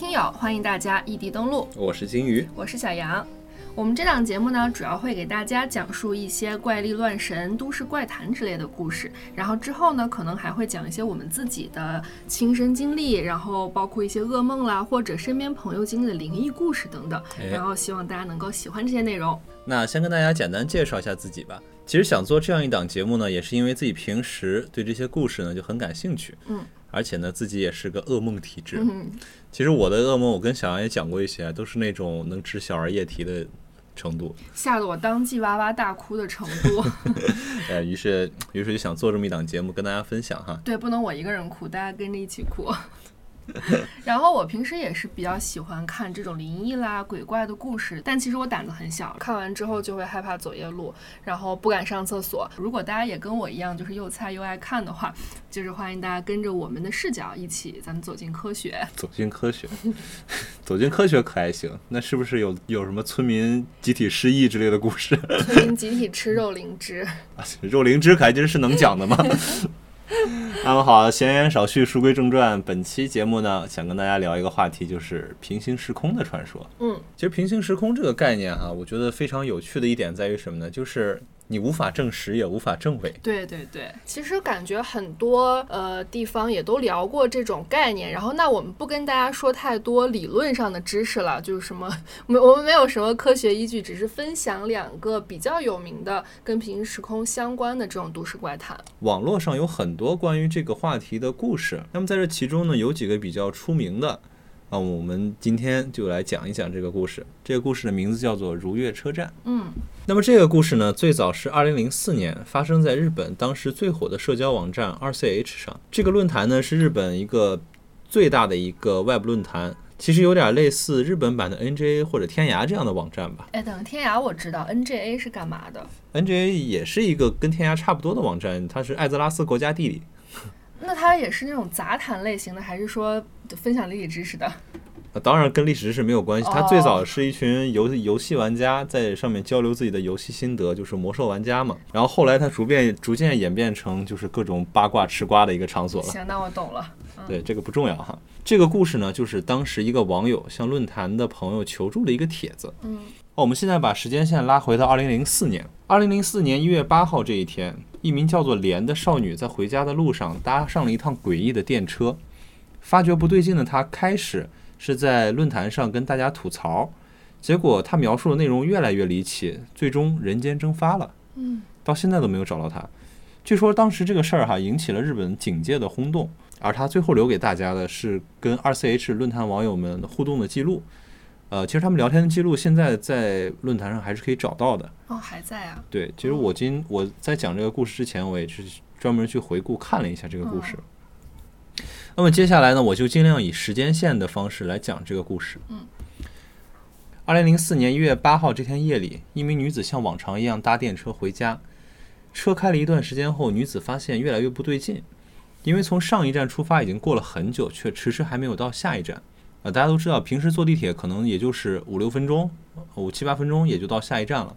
位听友，欢迎大家异地登录，我是金鱼，我是小杨。我们这档节目呢，主要会给大家讲述一些怪力乱神、都市怪谈之类的故事，然后之后呢，可能还会讲一些我们自己的亲身经历，然后包括一些噩梦啦，或者身边朋友经历的灵异故事等等。然后希望大家能够喜欢这些内容。那先跟大家简单介绍一下自己吧。其实想做这样一档节目呢，也是因为自己平时对这些故事呢就很感兴趣。嗯。而且呢，自己也是个噩梦体质。嗯。其实我的噩梦，我跟小杨也讲过一些，都是那种能治小儿夜啼的。程度吓得我当即哇哇大哭的程度，呃，于是于是就想做这么一档节目跟大家分享哈。对，不能我一个人哭，大家跟着一起哭。然后我平时也是比较喜欢看这种灵异啦、鬼怪的故事，但其实我胆子很小，看完之后就会害怕走夜路，然后不敢上厕所。如果大家也跟我一样，就是又菜又爱看的话，就是欢迎大家跟着我们的视角一起，咱们走进科学。走进科学，走进科学可还行？那是不是有有什么村民集体失忆之类的故事？村民集体吃肉灵芝 啊？肉灵芝可还真是能讲的吗？那么好，闲言少叙，书归正传。本期节目呢，想跟大家聊一个话题，就是平行时空的传说。嗯，其实平行时空这个概念哈，我觉得非常有趣的一点在于什么呢？就是。你无法证实，也无法证伪。对对对，其实感觉很多呃地方也都聊过这种概念。然后，那我们不跟大家说太多理论上的知识了，就是什么 没我们没有什么科学依据，只是分享两个比较有名的跟平行时空相关的这种都市怪谈。网络上有很多关于这个话题的故事，那么在这其中呢，有几个比较出名的。那我们今天就来讲一讲这个故事。这个故事的名字叫做《如月车站》。嗯，那么这个故事呢，最早是二零零四年发生在日本当时最火的社交网站二 C H 上。这个论坛呢，是日本一个最大的一个 Web 论坛，其实有点类似日本版的 NJA 或者天涯这样的网站吧。哎，等天涯我知道，NJA 是干嘛的？NJA 也是一个跟天涯差不多的网站，它是艾泽拉斯国家地理。那它也是那种杂谈类型的，还是说分享历史知识的？当然跟历史知识没有关系。它最早是一群游游戏玩家在上面交流自己的游戏心得，就是魔兽玩家嘛。然后后来它逐渐逐渐演变成就是各种八卦吃瓜的一个场所了。行，那我懂了。对，这个不重要哈。这个故事呢，就是当时一个网友向论坛的朋友求助的一个帖子。嗯。我们现在把时间线拉回到二零零四年。二零零四年一月八号这一天。一名叫做莲的少女在回家的路上搭上了一趟诡异的电车，发觉不对劲的她开始是在论坛上跟大家吐槽，结果她描述的内容越来越离奇，最终人间蒸发了。嗯，到现在都没有找到她。据说当时这个事儿哈引起了日本警界的轰动，而她最后留给大家的是跟二 C H 论坛网友们互动的记录。呃，其实他们聊天的记录现在在论坛上还是可以找到的。哦，还在啊？对，其实我今我在讲这个故事之前，我也是专门去回顾看了一下这个故事。那么接下来呢，我就尽量以时间线的方式来讲这个故事。嗯。二零零四年一月八号这天夜里，一名女子像往常一样搭电车回家。车开了一段时间后，女子发现越来越不对劲，因为从上一站出发已经过了很久，却迟迟还没有到下一站。啊，大家都知道，平时坐地铁可能也就是五六分钟，五七八分钟也就到下一站了。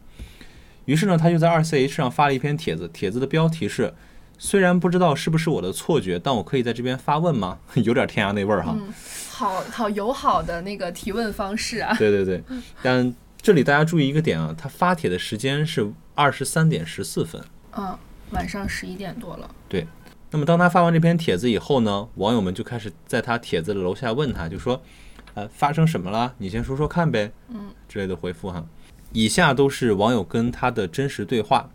于是呢，他就在二 C H 上发了一篇帖子，帖子的标题是：“虽然不知道是不是我的错觉，但我可以在这边发问吗？” 有点天涯那味儿哈。嗯，好好友好的那个提问方式啊。对对对，但这里大家注意一个点啊，他发帖的时间是二十三点十四分。嗯，晚上十一点多了。对。那么当他发完这篇帖子以后呢，网友们就开始在他帖子的楼下问他，就说：“呃，发生什么了？你先说说看呗。”嗯，之类的回复哈。以下都是网友跟他的真实对话。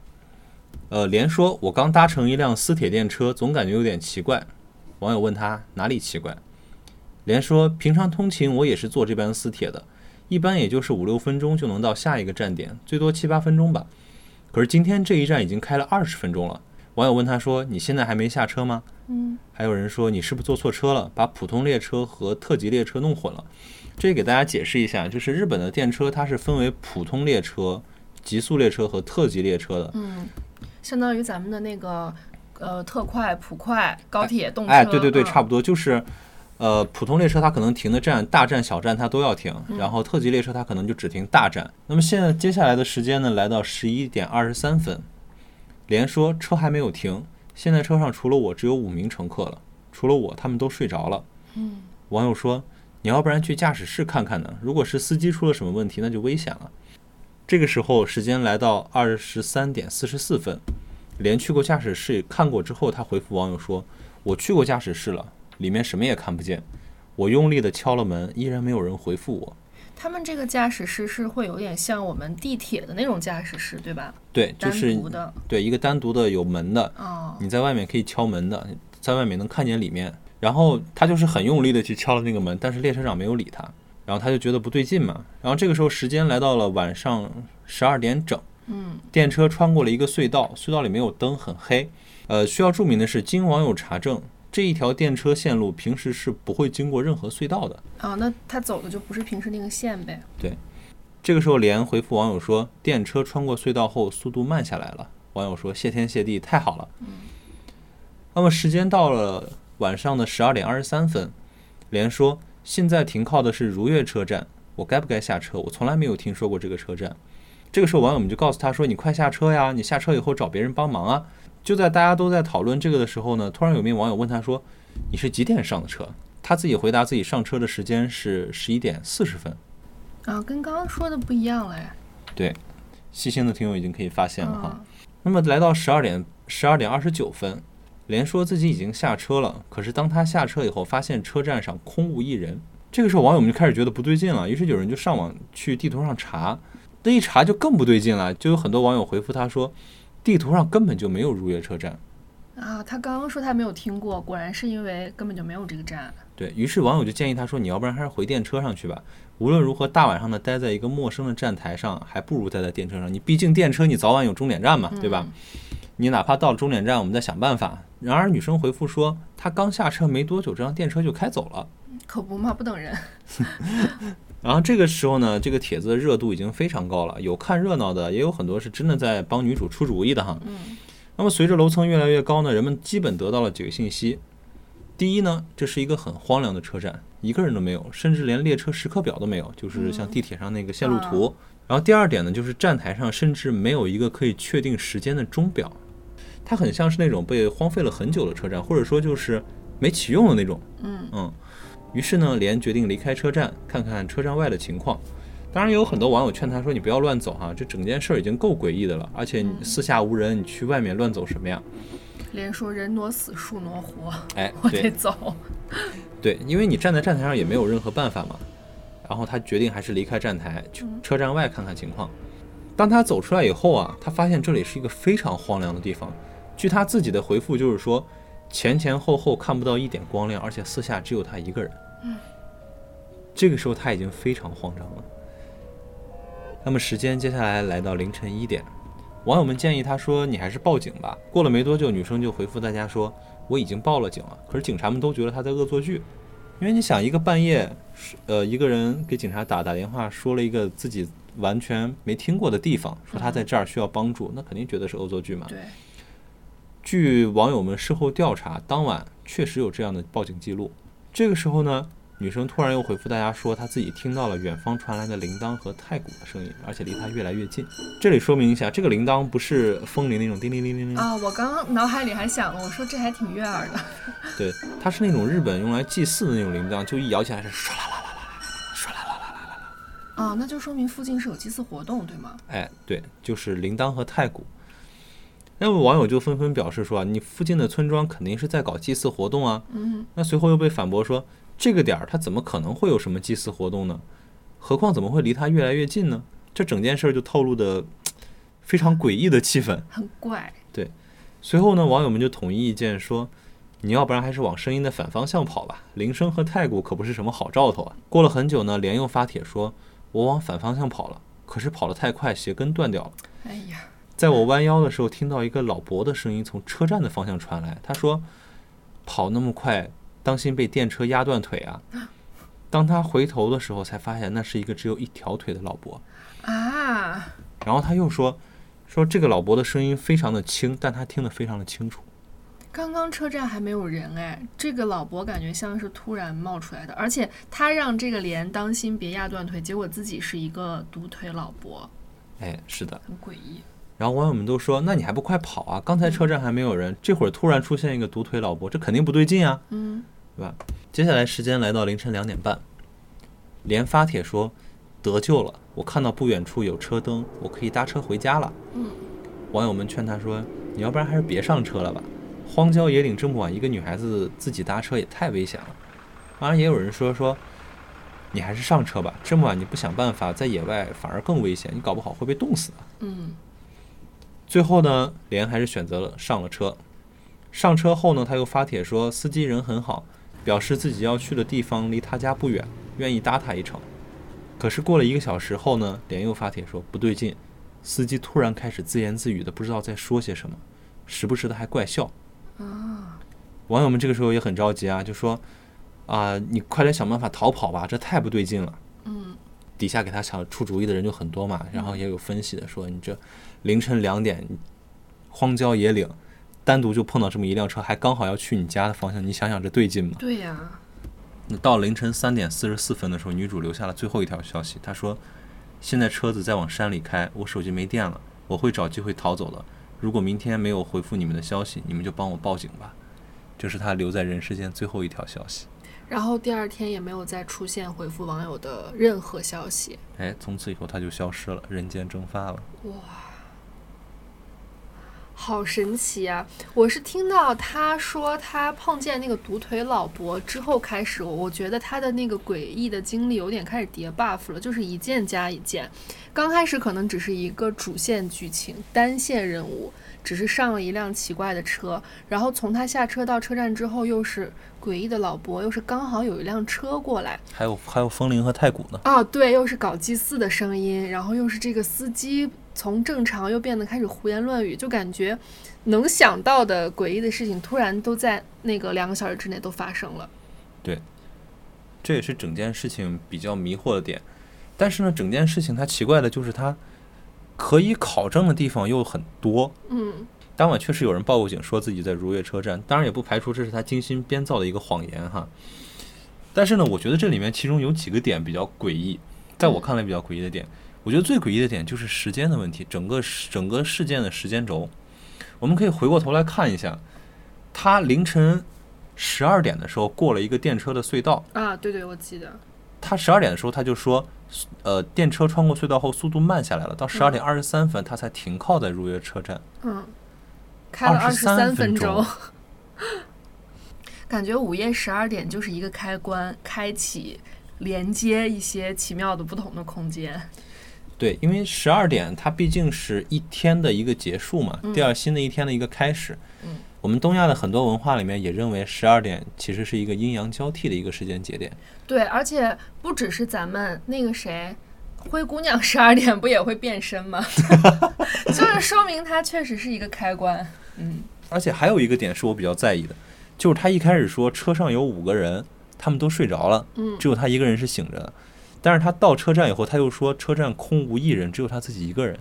呃，连说：“我刚搭乘一辆私铁电车，总感觉有点奇怪。”网友问他哪里奇怪？连说：“平常通勤我也是坐这班私铁的，一般也就是五六分钟就能到下一个站点，最多七八分钟吧。可是今天这一站已经开了二十分钟了。”网友问他说：“你现在还没下车吗？”嗯，还有人说：“你是不是坐错车了，把普通列车和特急列车弄混了？”这给大家解释一下，就是日本的电车它是分为普通列车、急速列车和特急列车的。嗯，相当于咱们的那个呃特快、普快、高铁、动车。哎，对对对，差不多就是，呃，普通列车它可能停的站，大站小站它都要停，然后特急列车它可能就只停大站。那么现在接下来的时间呢，来到十一点二十三分。连说车还没有停，现在车上除了我只有五名乘客了，除了我他们都睡着了。嗯，网友说：“你要不然去驾驶室看看呢？如果是司机出了什么问题，那就危险了。这个时候，时间来到二十三点四十四分，连去过驾驶室看过之后，他回复网友说：“我去过驾驶室了，里面什么也看不见。我用力的敲了门，依然没有人回复我。”他们这个驾驶室是会有点像我们地铁的那种驾驶室，对吧？对，就是单独的对一个单独的有门的，哦，你在外面可以敲门的，在外面能看见里面。然后他就是很用力的去敲了那个门，但是列车长没有理他，然后他就觉得不对劲嘛。然后这个时候时间来到了晚上十二点整，嗯，电车穿过了一个隧道，隧道里没有灯，很黑。呃，需要注明的是，经网友查证，这一条电车线路平时是不会经过任何隧道的。哦，那他走的就不是平时那个线呗？对这个时候，连回复网友说，电车穿过隧道后速度慢下来了。网友说：“谢天谢地，太好了。”那么时间到了晚上的十二点二十三分，连说：“现在停靠的是如月车站，我该不该下车？我从来没有听说过这个车站。”这个时候，网友们就告诉他说：“你快下车呀！你下车以后找别人帮忙啊！”就在大家都在讨论这个的时候呢，突然有名网友问他说：“你是几点上的车？”他自己回答自己上车的时间是十一点四十分。啊，跟刚刚说的不一样了哎。细心的听友已经可以发现了哈。嗯那么来到十二点十二点二十九分，连说自己已经下车了，可是当他下车以后，发现车站上空无一人。这个时候，网友们就开始觉得不对劲了，于是有人就上网去地图上查，这一查就更不对劲了，就有很多网友回复他说，地图上根本就没有如月车站。啊，他刚刚说他没有听过，果然是因为根本就没有这个站。对于是，网友就建议他说：“你要不然还是回电车上去吧。无论如何，大晚上的待在一个陌生的站台上，还不如待在电车上。你毕竟电车，你早晚有终点站嘛，对吧？你哪怕到了终点站，我们再想办法。”然而，女生回复说：“她刚下车没多久，这辆电车就开走了。可不嘛，不等人。”然后这个时候呢，这个帖子的热度已经非常高了，有看热闹的，也有很多是真的在帮女主出主意的哈。嗯那么随着楼层越来越高呢，人们基本得到了几个信息。第一呢，这是一个很荒凉的车站，一个人都没有，甚至连列车时刻表都没有，就是像地铁上那个线路图。然后第二点呢，就是站台上甚至没有一个可以确定时间的钟表，它很像是那种被荒废了很久的车站，或者说就是没启用的那种。嗯嗯，于是呢，连决定离开车站，看看车站外的情况。当然，也有很多网友劝他说：“你不要乱走哈，这整件事儿已经够诡异的了，而且你四下无人，你去外面乱走什么呀连说人挪死，树挪活，？”哎，我得走。对，因为你站在站台上也没有任何办法嘛。然后他决定还是离开站台，去车站外看看情况。当他走出来以后啊，他发现这里是一个非常荒凉的地方。据他自己的回复，就是说前前后后看不到一点光亮，而且四下只有他一个人。这个时候他已经非常慌张了。那么时间接下来来到凌晨一点，网友们建议他说：“你还是报警吧。”过了没多久，女生就回复大家说：“我已经报了警了。”可是警察们都觉得他在恶作剧，因为你想，一个半夜，呃，一个人给警察打打电话，说了一个自己完全没听过的地方，说他在这儿需要帮助，那肯定觉得是恶作剧嘛。对，据网友们事后调查，当晚确实有这样的报警记录。这个时候呢，女生突然又回复大家说，她自己听到了远方传来的铃铛和太鼓的声音，而且离她越来越近。这里说明一下，这个铃铛不是风铃那种叮铃铃铃铃，啊，我刚刚脑海里还想了，我说这还挺悦耳的。对，它是那种日本用来祭祀的那种铃铛，就一摇起来是唰啦啦啦啦啦，唰啦啦啦啦啦。啊，那就说明附近是有祭祀活动，对吗？哎，对，就是铃铛和太鼓。那么网友就纷纷表示说啊，你附近的村庄肯定是在搞祭祀活动啊。嗯，那随后又被反驳说，这个点儿它怎么可能会有什么祭祀活动呢？何况怎么会离它越来越近呢？这整件事儿就透露的 非常诡异的气氛。很怪。对随后呢，网友们就统一意见说，你要不然还是往声音的反方向跑吧，铃声和太古可不是什么好兆头啊。过了很久呢，连又发帖说，我往反方向跑了，可是跑得太快，鞋跟断掉了。哎呀，在我弯腰的时候，听到一个老伯的声音从车站的方向传来。他说：“跑那么快，当心被电车压断腿啊！”当他回头的时候，才发现那是一个只有一条腿的老伯。啊，然后他又说：“说这个老伯的声音非常的轻，但他听得非常的清楚。刚刚车站还没有人哎，这个老伯感觉像是突然冒出来的，而且他让这个连当心别压断腿，结果自己是一个独腿老伯，”哎，是的。很诡异。然后网友们都说：“那你还不快跑啊！刚才车站还没有人，这会儿突然出现一个独腿老伯，这肯定不对劲啊！”嗯，对吧接下来时间来到凌晨两点半，连发帖说得救了，我看到不远处有车灯，我可以搭车回家了。嗯，网友们劝他说：“你要不然还是别上车了吧，荒郊野岭这么晚，一个女孩子自己搭车也太危险了。”当然，也有人说说你还是上车吧，这么晚你不想办法，在野外反而更危险，你搞不好会被冻死的。嗯最后呢，连还是选择了上了车。上车后呢，他又发帖说司机人很好，表示自己要去的地方离他家不远，愿意搭他一程。可是过了一个小时后呢，连又发帖说不对劲，司机突然开始自言自语的，不知道在说些什么，时不时的还怪笑。啊，网友们这个时候也很着急啊，就说啊，你快点想办法逃跑吧，这太不对劲了。嗯底下给他想出主意的人就很多嘛，然后也有分析的说，你这凌晨两点，荒郊野岭，单独就碰到这么一辆车，还刚好要去你家的方向，你想想这对劲吗？对呀、那到凌晨三点四十四分的时候，女主留下了最后一条消息，她说：“现在车子在往山里开，我手机没电了，我会找机会逃走的。如果明天没有回复你们的消息，你们就帮我报警吧。”这是她留在人世间最后一条消息。然后第二天也没有再出现回复网友的任何消息。哎，从此以后她就消失了，人间蒸发了。好神奇啊！我是听到他说他碰见那个独腿老伯之后开始，我我觉得他的那个诡异的经历有点开始叠 buff 了，就是一件加一件。刚开始可能只是一个主线剧情、单线任务，只是上了一辆奇怪的车，然后从他下车到车站之后，又是诡异的老伯，又是刚好有一辆车过来，还有还有风铃和太鼓呢。哦，对，又是搞祭祀的声音，然后又是这个司机从正常又变得开始胡言乱语，就感觉能想到的诡异的事情，突然都在那个两个小时之内都发生了。对这也是整件事情比较迷惑的点。但是呢，整件事情它奇怪的就是它可以考证的地方又很多。嗯当晚确实有人报过警，说自己在如月车站，当然也不排除这是他精心编造的一个谎言哈。但是呢，我觉得这里面其中有几个点比较诡异，在我看来比较诡异的点，我觉得最诡异的点就是时间的问题，整个整个事件的时间轴，我们可以回过头来看一下，他凌晨十二点的时候过了一个电车的隧道，啊，对对，我记得。他十二点的时候他就说，呃，电车穿过隧道后速度慢下来了，到十二点二十三分他才停靠在如约车站。嗯，开了二十三分钟钟。感觉午夜十二点就是一个开关，开启连接一些奇妙的不同的空间。对，因为十二点它毕竟是一天的一个结束嘛，第二新的一天的一个开始。嗯，我们东亚的很多文化里面也认为十二点其实是一个阴阳交替的一个时间节点。对，而且不只是咱们那个谁，灰姑娘十二点不也会变身吗？就是说明它确实是一个开关。嗯而且还有一个点是我比较在意的，就是他一开始说车上有五个人，他们都睡着了，嗯只有他一个人是醒着的。但是他到车站以后，他又说车站空无一人，只有他自己一个人。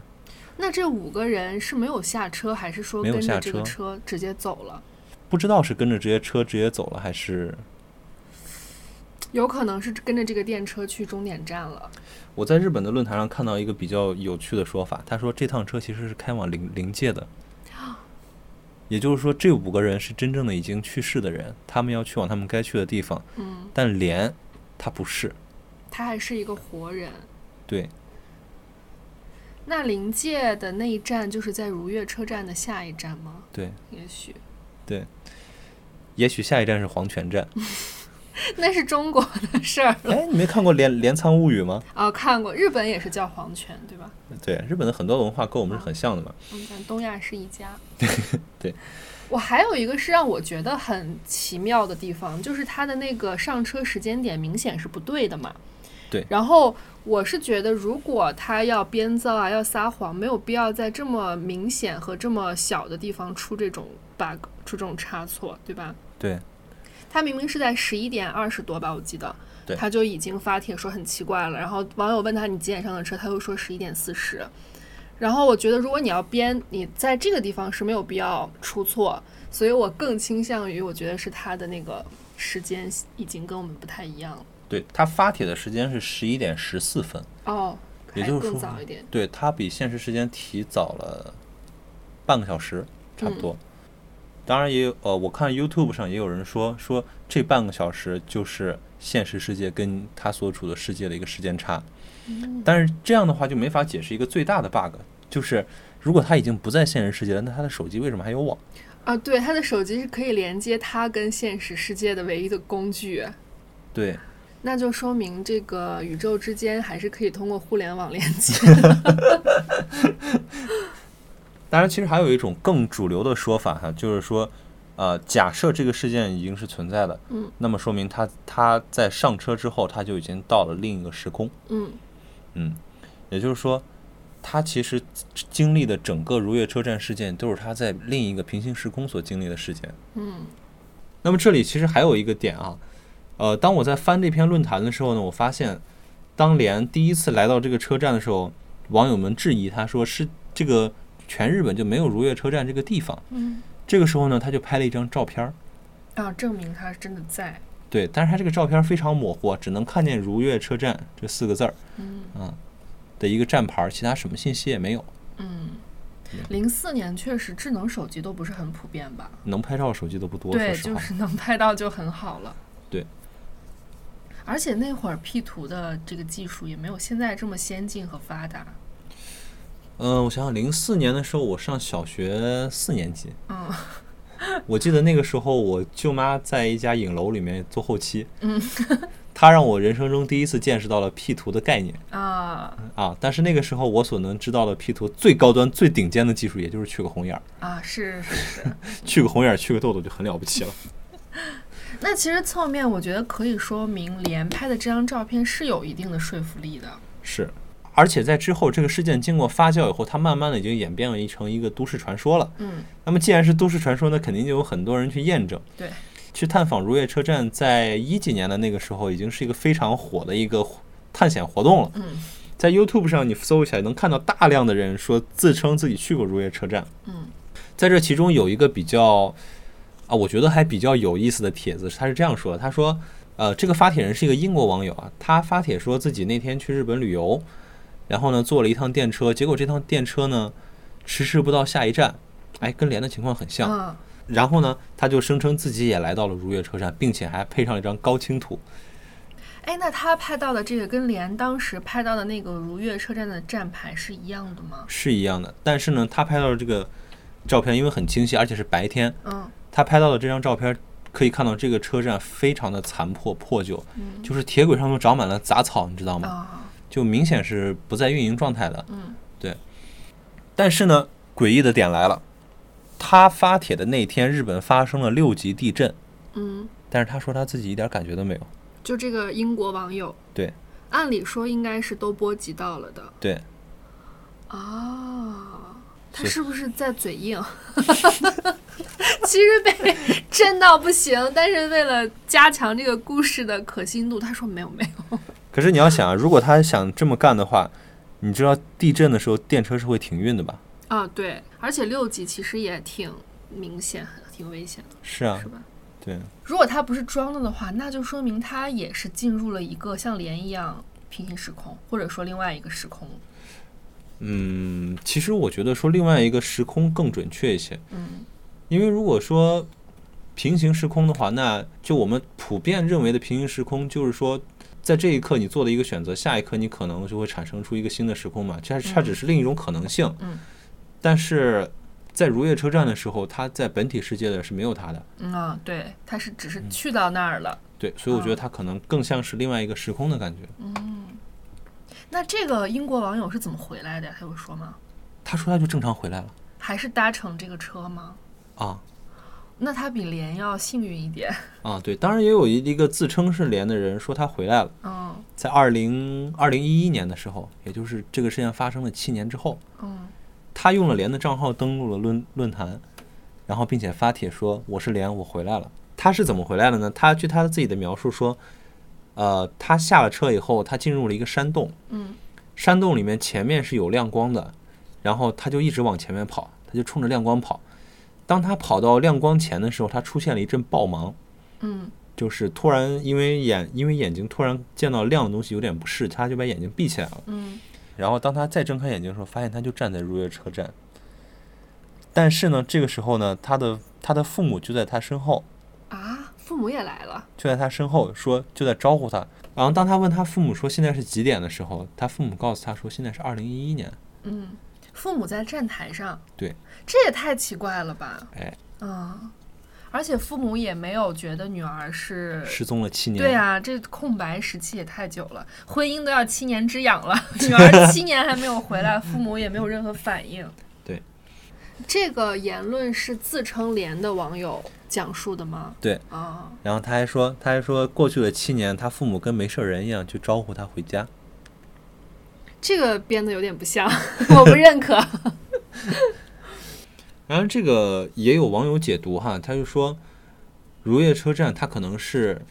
那这五个人是没有下车，还是说跟着这个车车直接走了？不知道是跟着这些车直接走了，还是有可能是跟着这个电车去终点站了。我在日本的论坛上看到一个比较有趣的说法，他说这趟车其实是开往灵灵界的，也就是说这五个人是真正的已经去世的人，他们要去往他们该去的地方，嗯，但莲他不是，他还是一个活人。对，那临界的那一站就是在如月车站的下一站吗？对，也许对也许下一站是黄泉站。那是中国的事儿了。哎，你没看过镰镰仓物语吗？哦，看过，日本也是叫黄泉，对吧？对，日本的很多文化跟我们是很像的嘛。嗯，咱东亚是一家。对，我还有一个是让我觉得很奇妙的地方，就是它的那个上车时间点明显是不对的嘛。对然后我是觉得，如果他要编造啊，要撒谎，没有必要在这么明显和这么小的地方出这种 bug，出这种差错，对吧？对，他明明是在十一点二十多吧，我记得，他就已经发帖说很奇怪了。然后网友问他你几点上的车，他又说十一点四十。然后我觉得如果你要编，你在这个地方是没有必要出错，所以我更倾向于我觉得是他的那个时间已经跟我们不太一样了。对他发帖的时间是十一点十四分，哦，也就是说早一点。对他比现实时间提早了半个小时，差不多。当然也有呃，我看 YouTube 上也有人说说这半个小时就是现实世界跟他所处的世界的一个时间差。但是这样的话就没法解释一个最大的 bug，就是如果他已经不在现实世界了，那他的手机为什么还有网？啊，对，他的手机是可以连接他跟现实世界的唯一的工具。对，那就说明这个宇宙之间还是可以通过互联网连接。当然，其实还有一种更主流的说法哈，就是说，呃，假设这个事件已经是存在的，嗯，那么说明他他在上车之后，他就已经到了另一个时空，嗯嗯，也就是说，他其实经历的整个如月车站事件，都是他在另一个平行时空所经历的事件。嗯那么这里其实还有一个点啊，呃，当我在翻这篇论坛的时候呢，我发现，当连第一次来到这个车站的时候，网友们质疑他说是这个全日本就没有如月车站这个地方。嗯，这个时候呢，他就拍了一张照片儿，啊，证明他真的在。对，但是他这个照片非常模糊，只能看见如月车站这四个字儿嗯啊的一个站牌儿，其他什么信息也没有。嗯，零四年确实智能手机都不是很普遍吧？能拍照手机都不多，对。就是能拍到就很好了。对。而且那会儿 P 图的这个技术也没有现在这么先进和发达。嗯、我想想，零四年的时候我上小学四年级，嗯我记得那个时候我舅妈在一家影楼里面做后期，嗯她让我人生中第一次见识到了 P 图的概念啊啊。但是那个时候我所能知道的 P 图最高端、最顶尖的技术，也就是去个红眼儿，啊，是是是。去个红眼儿，去个痘痘就很了不起了。那其实侧面我觉得可以说明连拍的这张照片是有一定的说服力的。是，而且在之后这个事件经过发酵以后，它慢慢的已经演变为成一个都市传说了。嗯，那么既然是都市传说，那肯定就有很多人去验证。对，去探访如月车站，在一几年的那个时候，已经是一个非常火的一个探险活动了。嗯在 YouTube 上你搜一下，能看到大量的人说自称自己去过如月车站。嗯在这其中有一个比较啊，我觉得还比较有意思的帖子，他是这样说的：他说，呃，这个发帖人是一个英国网友啊，他发帖说自己那天去日本旅游，然后呢坐了一趟电车，结果这趟电车呢迟迟不到下一站，哎，跟连的情况很像。嗯然后呢，他就声称自己也来到了如月车站，并且还配上了一张高清图。哎，那他拍到的这个跟连当时拍到的那个如月车站的站牌是一样的吗？是一样的，但是呢，他拍到的这个照片因为很清晰，而且是白天，嗯他拍到的这张照片可以看到这个车站非常的残破破旧，嗯就是铁轨上都长满了杂草，你知道吗？啊就明显是不在运营状态的。嗯但是呢，诡异的点来了，他发帖的那天，日本发生了六级地震，嗯，但是他说他自己一点感觉都没有。就这个英国网友，对，按理说应该是都波及到了的对，啊。他是是不是在嘴硬？其实被震到不行，但是为了加强这个故事的可信度，他说没有没有。可是你要想啊，如果他想这么干的话，你知道地震的时候电车是会停运的吧？啊，对，而且六级其实也挺明显，挺危险的，是啊是，吧？对，如果他不是装的的话，那就说明他也是进入了一个像莲一样平行时空，或者说另外一个时空。嗯，其实我觉得说另外一个时空更准确一些，嗯因为如果说平行时空的话，那就我们普遍认为的平行时空，就是说在这一刻你做了一个选择，下一刻你可能就会产生出一个新的时空嘛，这它只是另一种可能性。嗯但是在如月车站的时候，它在本体世界的是没有它的，嗯啊，对，它是只是去到那儿了。对，所以我觉得它可能更像是另外一个时空的感觉。嗯那这个英国网友是怎么回来的呀？他有说吗？他说他就正常回来了还是搭乘这个车吗？啊那他比莲要幸运一点。啊，对，当然也有一一个自称是连的人说他回来了。嗯在二零二零一一年的时候，也就是这个事件发生了七年之后，嗯他用了连的账号登录了论论坛，然后并且发帖说我是连，我回来了。他是怎么回来的呢？他据他自己的描述说，呃，他下了车以后，他进入了一个山洞，嗯山洞里面前面是有亮光的，然后他就一直往前面跑，他就冲着亮光跑。当他跑到亮光前的时候，他出现了一阵暴盲，嗯就是突然因为眼因为眼睛突然见到亮的东西有点不适，他就把眼睛闭起来了。嗯然后当他再睁开眼睛的时候，发现他就站在如月车站。但是呢，这个时候呢，他的他的父母就在他身后，啊，父母也来了。就在他身后说就在招呼他。然后当他问他父母说现在是几点的时候，他父母告诉他说现在是二零一一年。嗯，父母在站台上。对，这也太奇怪了吧？哎，嗯，而且父母也没有觉得女儿是失踪了七年。对啊，这空白时期也太久了，婚姻都要七年之痒了，女儿七年还没有回来，父母也没有任何反应。对，这个言论是自称连的网友讲述的吗？对啊，然后他还说，他还说过去了七年，他父母跟没事人一样，去招呼他回家。这个编的有点不像，我不认可。然后这个也有网友解读哈，他就说，如月车站它可能是，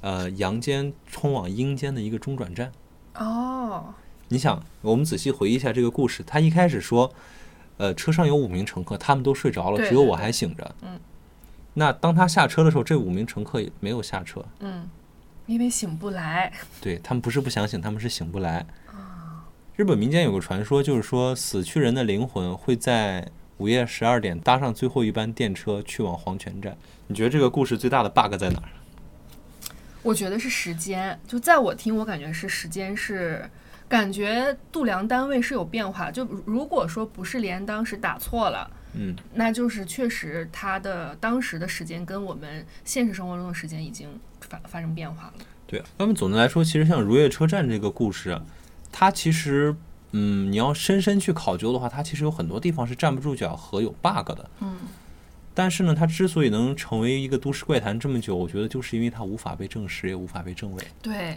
呃，阳间通往阴间的一个中转站。哦，你想，我们仔细回忆一下这个故事，他一开始说，呃，车上有五名乘客，他们都睡着了，只有我还醒着。嗯。那当他下车的时候，这五名乘客也没有下车，嗯，因为醒不来。对他们不是不想醒，他们是醒不来。日本民间有个传说，就是说死去人的灵魂会在午夜十二点搭上最后一班电车去往黄泉站。你觉得这个故事最大的 bug 在哪儿？我觉得是时间，就在我听，我感觉是时间是，感觉度量单位是有变化。就如如果说不是连当时打错了，嗯，那就是确实他的当时的时间跟我们现实生活中的时间已经发发生变化了。对。那么总的来说，其实像如月车站这个故事啊，它其实，嗯，你要深深去考究的话，它其实有很多地方是站不住脚和有 bug 的。嗯，但是呢，它之所以能成为一个都市怪谈这么久，我觉得就是因为它无法被证实，也无法被证伪。对。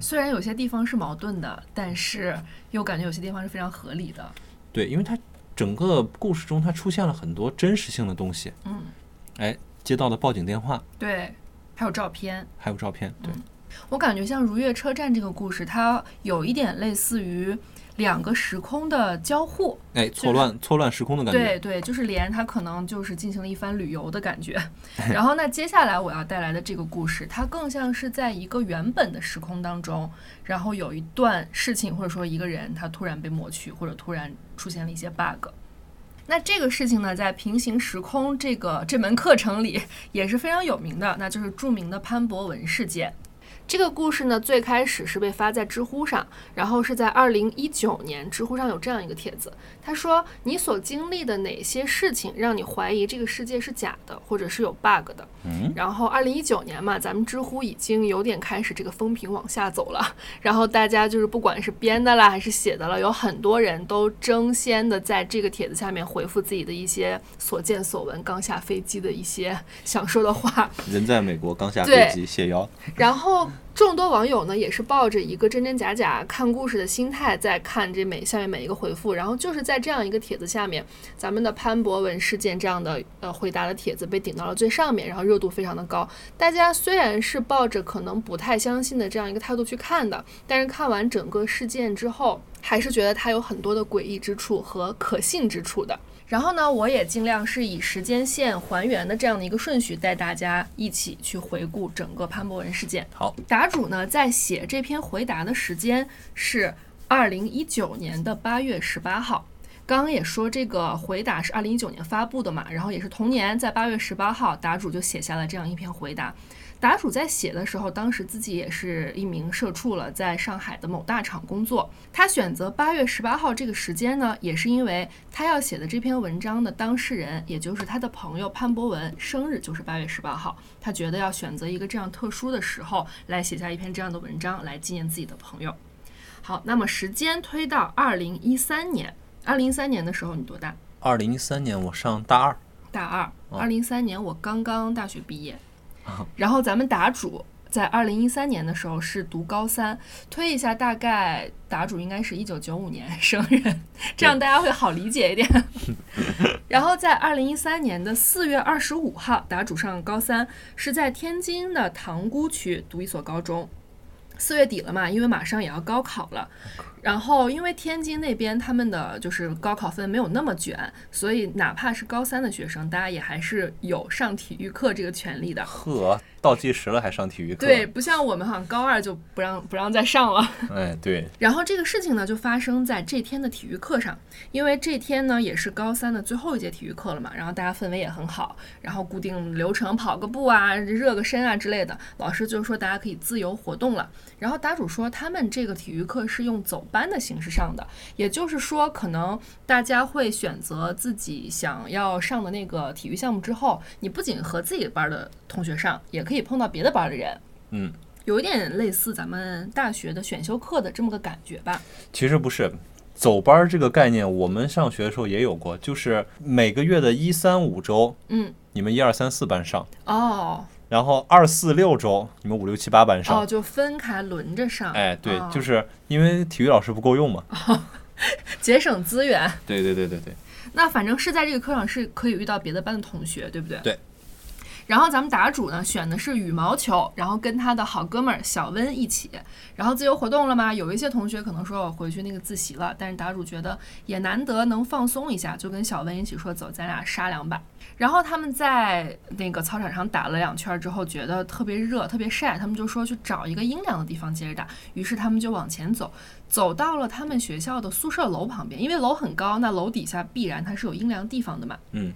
虽然有些地方是矛盾的，但是又感觉有些地方是非常合理的。对，因为它整个故事中，它出现了很多真实性的东西。嗯，哎，接到的报警电话，对，还有照片。还有照片。对，我感觉像如月车站这个故事，它有一点类似于两个时空的交互。哎，错乱错乱时空的感觉。对对，就是连它可能就是进行了一番旅游的感觉。然后那接下来我要带来的这个故事，它更像是在一个原本的时空当中，然后有一段事情或者说一个人他突然被抹去，或者突然出现了一些 bug。那这个事情呢，在平行时空这个这门课程里也是非常有名的，那就是著名的潘博文事件。这个故事呢，最开始是被发在知乎上，然后是在二零一九年，知乎上有这样一个帖子，他说：“你所经历的哪些事情让你怀疑这个世界是假的，或者是有 bug 的？”嗯，然后二零一九年嘛，咱们知乎已经有点开始这个风评往下走了，然后大家就是不管是编的啦还是写的了，有很多人都争先的在这个帖子下面回复自己的一些所见所闻，刚下飞机的一些 想说的话，人在美国刚下飞机，谢邀。然后众多网友呢也是抱着一个真真假假看故事的心态在看这每下面每一个回复，然后就是在这样一个帖子下面，咱们的潘博文事件这样的呃回答的帖子被顶到了最上面，然后热度非常的高。大家虽然是抱着可能不太相信的这样一个态度去看的，但是看完整个事件之后，还是觉得它有很多的诡异之处和可信之处的。然后呢，我也尽量是以时间线还原的这样的一个顺序，带大家一起去回顾整个潘博文事件。好，答主呢在写这篇回答的时间是二零一九年的八月十八号。刚刚也说这个回答是二零一九年发布的嘛，然后也是同年在八月十八号，答主就写下了这样一篇回答。答主在写的时候，当时自己也是一名社畜了，在上海的某大厂工作。他选择八月十八号这个时间呢，也是因为他要写的这篇文章的当事人，也就是他的朋友潘博文，生日就是八月十八号。他觉得要选择一个这样特殊的时候来写下一篇这样的文章，来纪念自己的朋友。好，那么时间推到二零一三年，二零一三年的时候你多大？二零一三年我上大二，大二。哦二零一三年我刚刚大学毕业啊，然后咱们答主在二零一三年的时候是读高三，推一下大概答主应该是一九九五年生人，这样大家会好理解一点。然后在二零一三年的四月二十五号，答主上高三，是在天津的塘沽区读一所高中。四月底了嘛，因为马上也要高考了，然后因为天津那边他们的就是高考分没有那么卷，所以哪怕是高三的学生，大家也还是有上体育课这个权利的。呵，倒计时了还上体育课？对，，不像我们好像高二就不让不让再上了。哎，对，然后这个事情呢，就发生在这天的体育课上，因为这天呢也是高三的最后一节体育课了嘛，然后大家氛围也很好，然后固定流程跑个步啊、热个身啊之类的，老师就说大家可以自由活动了。然后答主说他们这个体育课是用走班的形式上的，也就是说可能大家会选择自己想要上的那个体育项目之后，你不仅和自己班的同学上，也可以碰到别的班的人。嗯，有一点类似咱们大学的选修课的这么个感觉吧。其实不是。走班儿这个概念，我们上学的时候也有过，就是每个月的一三五周，嗯，你们一二三四班上，哦然后二四六周你们五六七八班上。哦，就分开轮着上。哎，对，哦就是因为体育老师不够用嘛。节省资源。对对对对对，那反正是在这个课上是可以遇到别的班的同学，对不对？对。然后咱们打主呢选的是羽毛球，然后跟他的好哥们儿小温一起，然后自由活动了吗。有一些同学可能说我回去那个自习了，但是打主觉得也难得能放松一下，就跟小温一起说走，咱俩杀两把。然后他们在那个操场上打了两圈之后，觉得特别热、特别晒，他们就说去找一个阴凉的地方接着打。于是他们就往前走，走到了他们学校的宿舍楼旁边，因为楼很高，那楼底下必然它是有阴凉地方的嘛。嗯，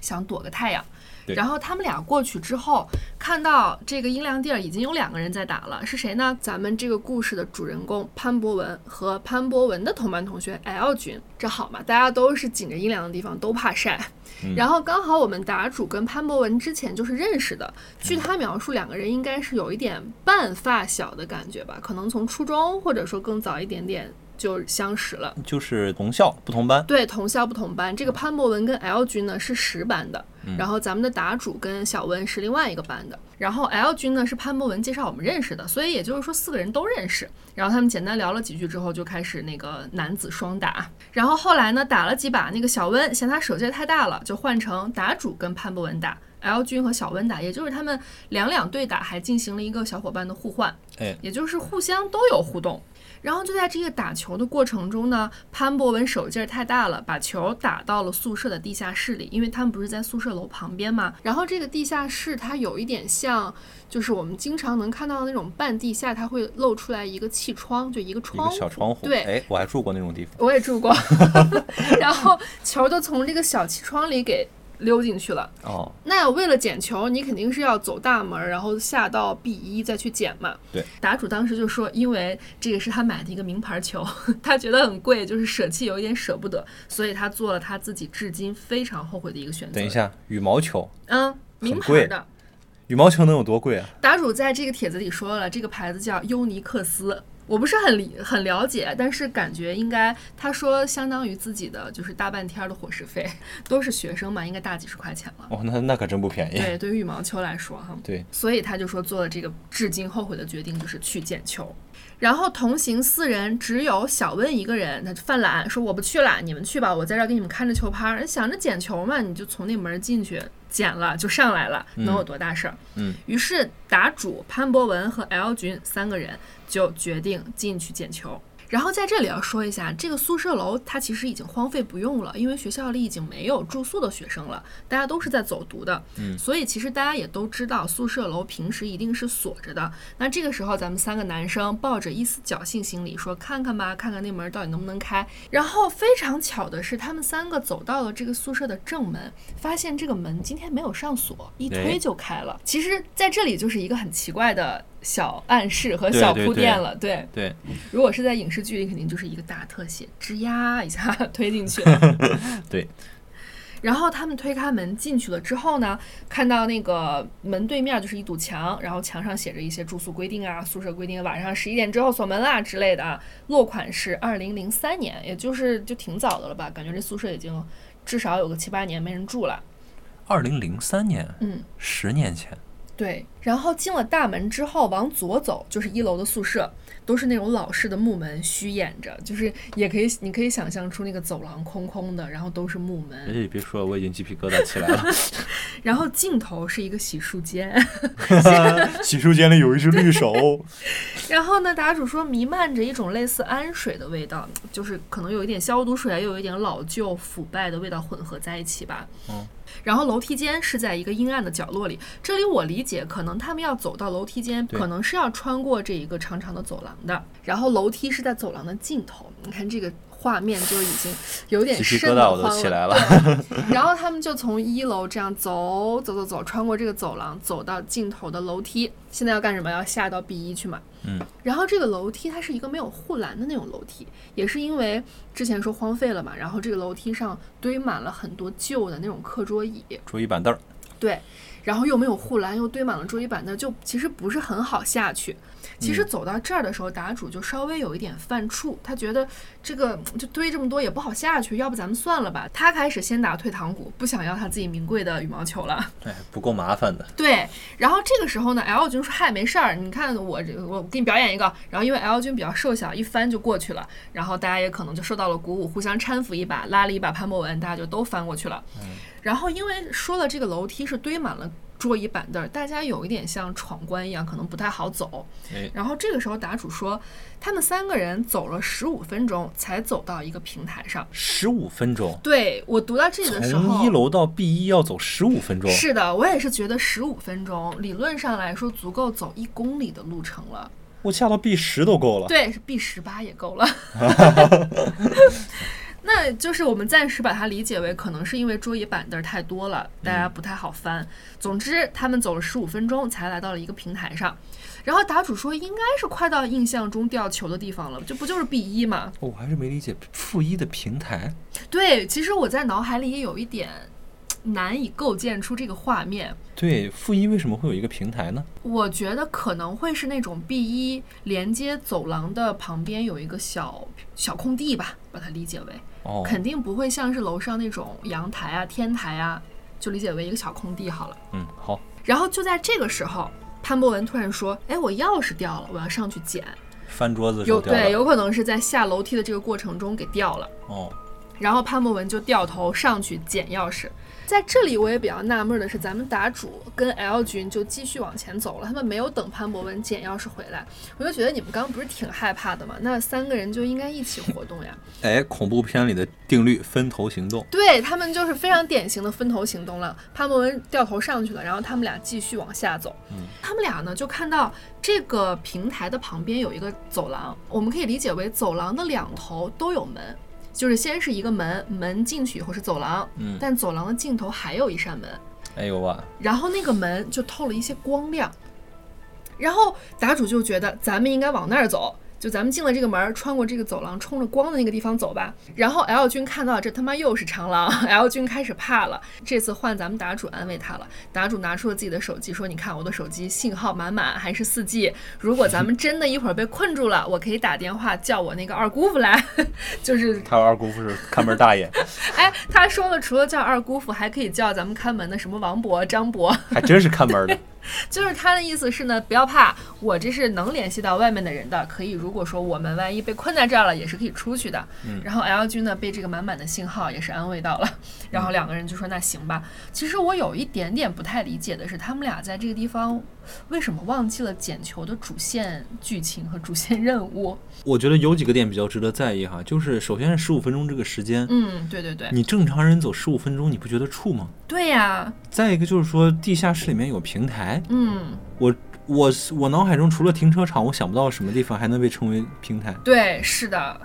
想躲个太阳。对然后他们俩过去之后，看到这个阴凉地儿已经有两个人在打了，是谁呢？咱们这个故事的主人公潘博文和潘博文的同班同学 L 君，这好嘛？大家都是紧着阴凉的地方，都怕晒。嗯然后刚好我们答主跟潘博文之前就是认识的，据他描述，两个人应该是有一点半发小的感觉吧，可能从初中或者说更早一点点就相识了。就是同校不同班。对，同校不同班。这个潘博文跟 L 君呢是十班的，然后咱们的答主跟小温是另外一个班的。然后 L 君呢是潘博文介绍我们认识的，所以也就是说四个人都认识。然后他们简单聊了几句之后，就开始那个男子双打。然后后来呢打了几把，那个小温嫌他手劲儿太大了，就换成答主跟潘博文打。L 君和小温打，也就是他们两两对打，还进行了一个小伙伴的互换，哎，也就是互相都有互动。然后就在这个打球的过程中呢，潘博文手劲儿太大了，把球打到了宿舍的地下室里，因为他们不是在宿舍楼旁边嘛。然后这个地下室它有一点像，就是我们经常能看到的那种半地下，它会露出来一个气窗，就一个窗户。个小窗户，对哎，我还住过那种地方。我也住过，然后球就从这个小气窗里给溜进去了。哦，那为了捡球，你肯定是要走大门，然后下到 B 一再去捡嘛。对，答主当时就说，因为这个是他买的一个名牌球，他觉得很贵，就是舍弃有一点舍不得，所以他做了他自己至今非常后悔的一个选择。等一，下，羽毛球，嗯，名牌贵的。羽毛球能有多贵啊？答主在这个帖子里说了，这个牌子叫尤尼克斯。我不是很理很了解，但是感觉应该他说相当于自己的就是大半天的伙食费，都是学生嘛，应该大几十块钱了。哦，那那可真不便宜。对，对于羽毛球来说哈，对，所以他就说做了这个至今后悔的决定，就是去捡球。然后同行四人，只有小温一个人，他就犯懒，说我不去了，你们去吧，我在这儿给你们看着球拍儿。想着捡球嘛，你就从那门进去捡了，就上来了，能有多大事儿？嗯。于是答主潘博文和 L 君三个人就决定进去捡球。然后在这里要说一下，这个宿舍楼它其实已经荒废不用了，因为学校里已经没有住宿的学生了，大家都是在走读的。嗯所以其实大家也都知道，宿舍楼平时一定是锁着的。那这个时候，咱们三个男生抱着一丝侥幸心理，说看看吧，看看那门到底能不能开。然后非常巧的是，他们三个走到了这个宿舍的正门，发现这个门今天没有上锁，一推哎就开了。其实在这里就是一个很奇怪的小暗示和小铺垫了，对。对，如果是在影视剧里，肯定就是一个大特写，吱呀一下推进去了。对。然后他们推开门进去了之后呢，看到那个门对面就是一堵墙，然后墙上写着一些住宿规定啊、宿舍规定，晚上十一点之后锁门啦之类的啊。落款是二零零三年，也就是就挺早的了吧？感觉这宿舍已经至少有个七八年没人住了。二零零三年，嗯，十年前。对，然后进了大门之后，往左走就是一楼的宿舍，都是那种老式的木门，虚掩着，就是也可以，你可以想象出那个走廊空空的，然后都是木门。哎，别说了，我已经鸡皮疙瘩起来了。然后尽头是一个洗漱间，洗漱间里有一只绿手，然后呢，答主说弥漫着一种类似氨水的味道，就是可能有一点消毒水，又有一点老旧腐败的味道混合在一起吧。嗯。然后楼梯间是在一个阴暗的角落里，这里我理解可能他们要走到楼梯间，可能是要穿过这一个长长的走廊的。然后楼梯是在走廊的尽头，你看这个画面就已经有点鸡皮瘆疙瘩我都得慌起来了 然后他们就从一楼这样走走走走，穿过这个走廊，走到尽头的楼梯。现在要干什么？要下到 B 一去嘛。嗯。然后这个楼梯它是一个没有护栏的那种楼梯，也是因为之前说荒废了嘛，然后这个楼梯上堆满了很多旧的那种课桌椅，桌椅板凳儿，对，然后又没有护栏，又堆满了桌椅板凳，就其实不是很好下去。其实嗯走到这儿的时候，答主就稍微有一点犯怵，他觉得这个就堆这么多也不好下去，要不咱们算了吧。他开始先打退堂鼓，不想要他自己名贵的羽毛球了。哎，不够麻烦的。对，然后这个时候呢，L 君说：“嗨，没事儿，你看我这我给你表演一个。”然后因为 L 君比较瘦小，一翻就过去了。然后大家也可能就受到了鼓舞，互相搀扶一把，拉了一把潘博文，大家就都翻过去了。然后因为说了这个楼梯是堆满了桌椅板凳儿，大家有一点像闯关一样，可能不太好走。哎，然后这个时候答主说，他们三个人走了十五分钟才走到一个平台上。十五分钟，对我读到这里的时候，从一楼到 B 一要走十五分钟。是的，我也是觉得十五分钟理论上来说足够走一公里的路程了。我下到 B 十都够了。对，是 B 十八也够了。那就是我们暂时把它理解为，可能是因为桌椅板凳太多了，大家不太好翻。总之，他们走了十五分钟才来到了一个平台上。然后答主说，应该是快到印象中掉球的地方了，这不就是 B 一吗？哦我还是没理解负一的平台。对，其实我在脑海里也有一点难以构建出这个画面。对，负一为什么会有一个平台呢？我觉得可能会是那种 B 一连接走廊的旁边有一个小小空地吧，把它理解为，哦，肯定不会像是楼上那种阳台啊、天台啊，就理解为一个小空地好了。嗯，好，然后就在这个时候，潘博文突然说：“哎，我钥匙掉了，我要上去捡。翻桌子时有候对，有可能是在下楼梯的这个过程中给掉了。哦，然后潘博文就掉头上去捡钥匙。在这里，我也比较纳闷的是，咱们打主跟 L 君就继续往前走了，他们没有等潘博文捡钥匙回来。我就觉得你们刚刚不是挺害怕的吗？那三个人就应该一起活动呀。哎，恐怖片里的定律，分头行动。对他们就是非常典型的分头行动了。潘博文掉头上去了，然后他们俩继续往下走。嗯，他们俩呢就看到这个平台的旁边有一个走廊，我们可以理解为走廊的两头都有门，就是先是一个门，门进去以后是走廊，嗯，但走廊的尽头还有一扇门，哎呦哇，然后那个门就透了一些光亮，然后答主就觉得咱们应该往那儿走。就咱们进了这个门儿，穿过这个走廊，冲着光的那个地方走吧。然后 L 君看到这他妈又是长廊，L 君开始怕了。这次换咱们答主安慰他了。答主拿出了自己的手机，说：“你看我的手机信号满满，还是四 G。如果咱们真的一会儿被困住了，我可以打电话叫我那个二姑父来。就是他二姑父是看门大爷，哎，他说了，除了叫二姑父，还可以叫咱们看门的什么王伯、张伯。还真是看门的。就是他的意思是呢，不要怕，我这是能联系到外面的人的，可以。如果说我们万一被困在这儿了，也是可以出去的。嗯然后 L 君呢，被这个满满的信号也是安慰到了。然后两个人就说那行吧。其实我有一点点不太理解的是，他们俩在这个地方为什么忘记了捡球的主线剧情和主线任务？我觉得有几个点比较值得在意哈，就是首先是十五分钟这个时间，嗯，对对对，你正常人走十五分钟，你不觉得怵吗？对呀，再一个就是说，地下室里面有平台，嗯，我我我脑海中除了停车场，我想不到什么地方还能被称为平台。对，是的。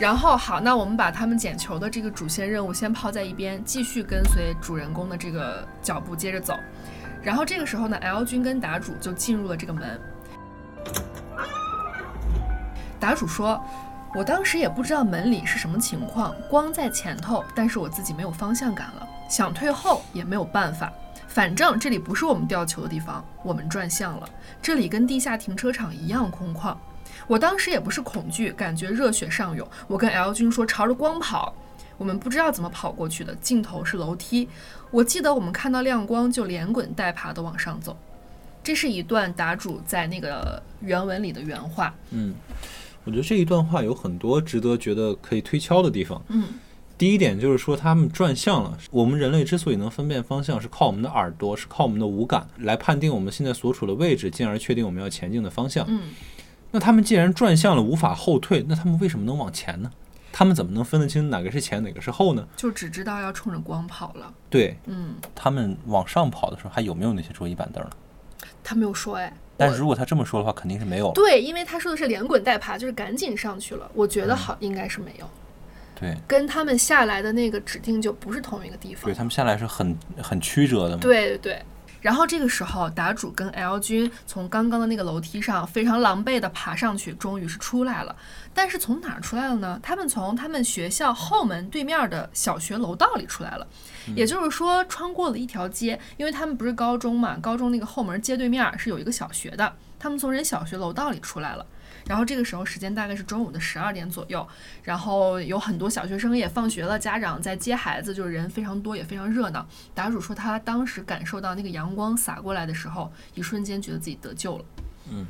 然后好，那我们把他们捡球的这个主线任务先抛在一边，继续跟随主人公的这个脚步接着走。然后这个时候呢，L 君跟答主就进入了这个门。答主说：“我当时也不知道门里是什么情况，光在前头，但是我自己没有方向感了，想退后也没有办法。反正这里不是我们吊球的地方，我们转向了。这里跟地下停车场一样空旷。我当时也不是恐惧，感觉热血上涌。我跟 L 君说朝着光跑，我们不知道怎么跑过去的，尽头是楼梯。我记得我们看到亮光就连滚带爬的往上走。这是一段答主在那个原文里的原话。嗯，我觉得这一段话有很多值得觉得可以推敲的地方。嗯第一点就是说他们转向了。我们人类之所以能分辨方向，是靠我们的耳朵，是靠我们的五感来判定我们现在所处的位置，进而确定我们要前进的方向。嗯，那他们既然转向了，无法后退，那他们为什么能往前呢？他们怎么能分得清哪个是前，哪个是后呢？就只知道要冲着光跑了。对嗯，他们往上跑的时候还有没有那些桌椅板凳呢？他没有说哎。但是如果他这么说的话，肯定是没有。对，因为他说的是连滚带爬，就是赶紧上去了。我觉得好应该是没有，对，跟他们下来的那个指定就不是同一个地方对。他们下来是很很曲折的嘛。对对对。然后这个时候，答主跟 L 君从刚刚的那个楼梯上非常狼狈地爬上去，终于是出来了。但是从哪儿出来了呢？他们从他们学校后门对面的小学楼道里出来了，也就是说穿过了一条街，因为他们不是高中嘛，高中那个后门街对面是有一个小学的，他们从人小学楼道里出来了。然后这个时候时间大概是中午的十二点左右，然后有很多小学生也放学了，家长在接孩子，就是人非常多，也非常热闹。答主说他当时感受到那个阳光洒过来的时候，一瞬间觉得自己得救了。嗯。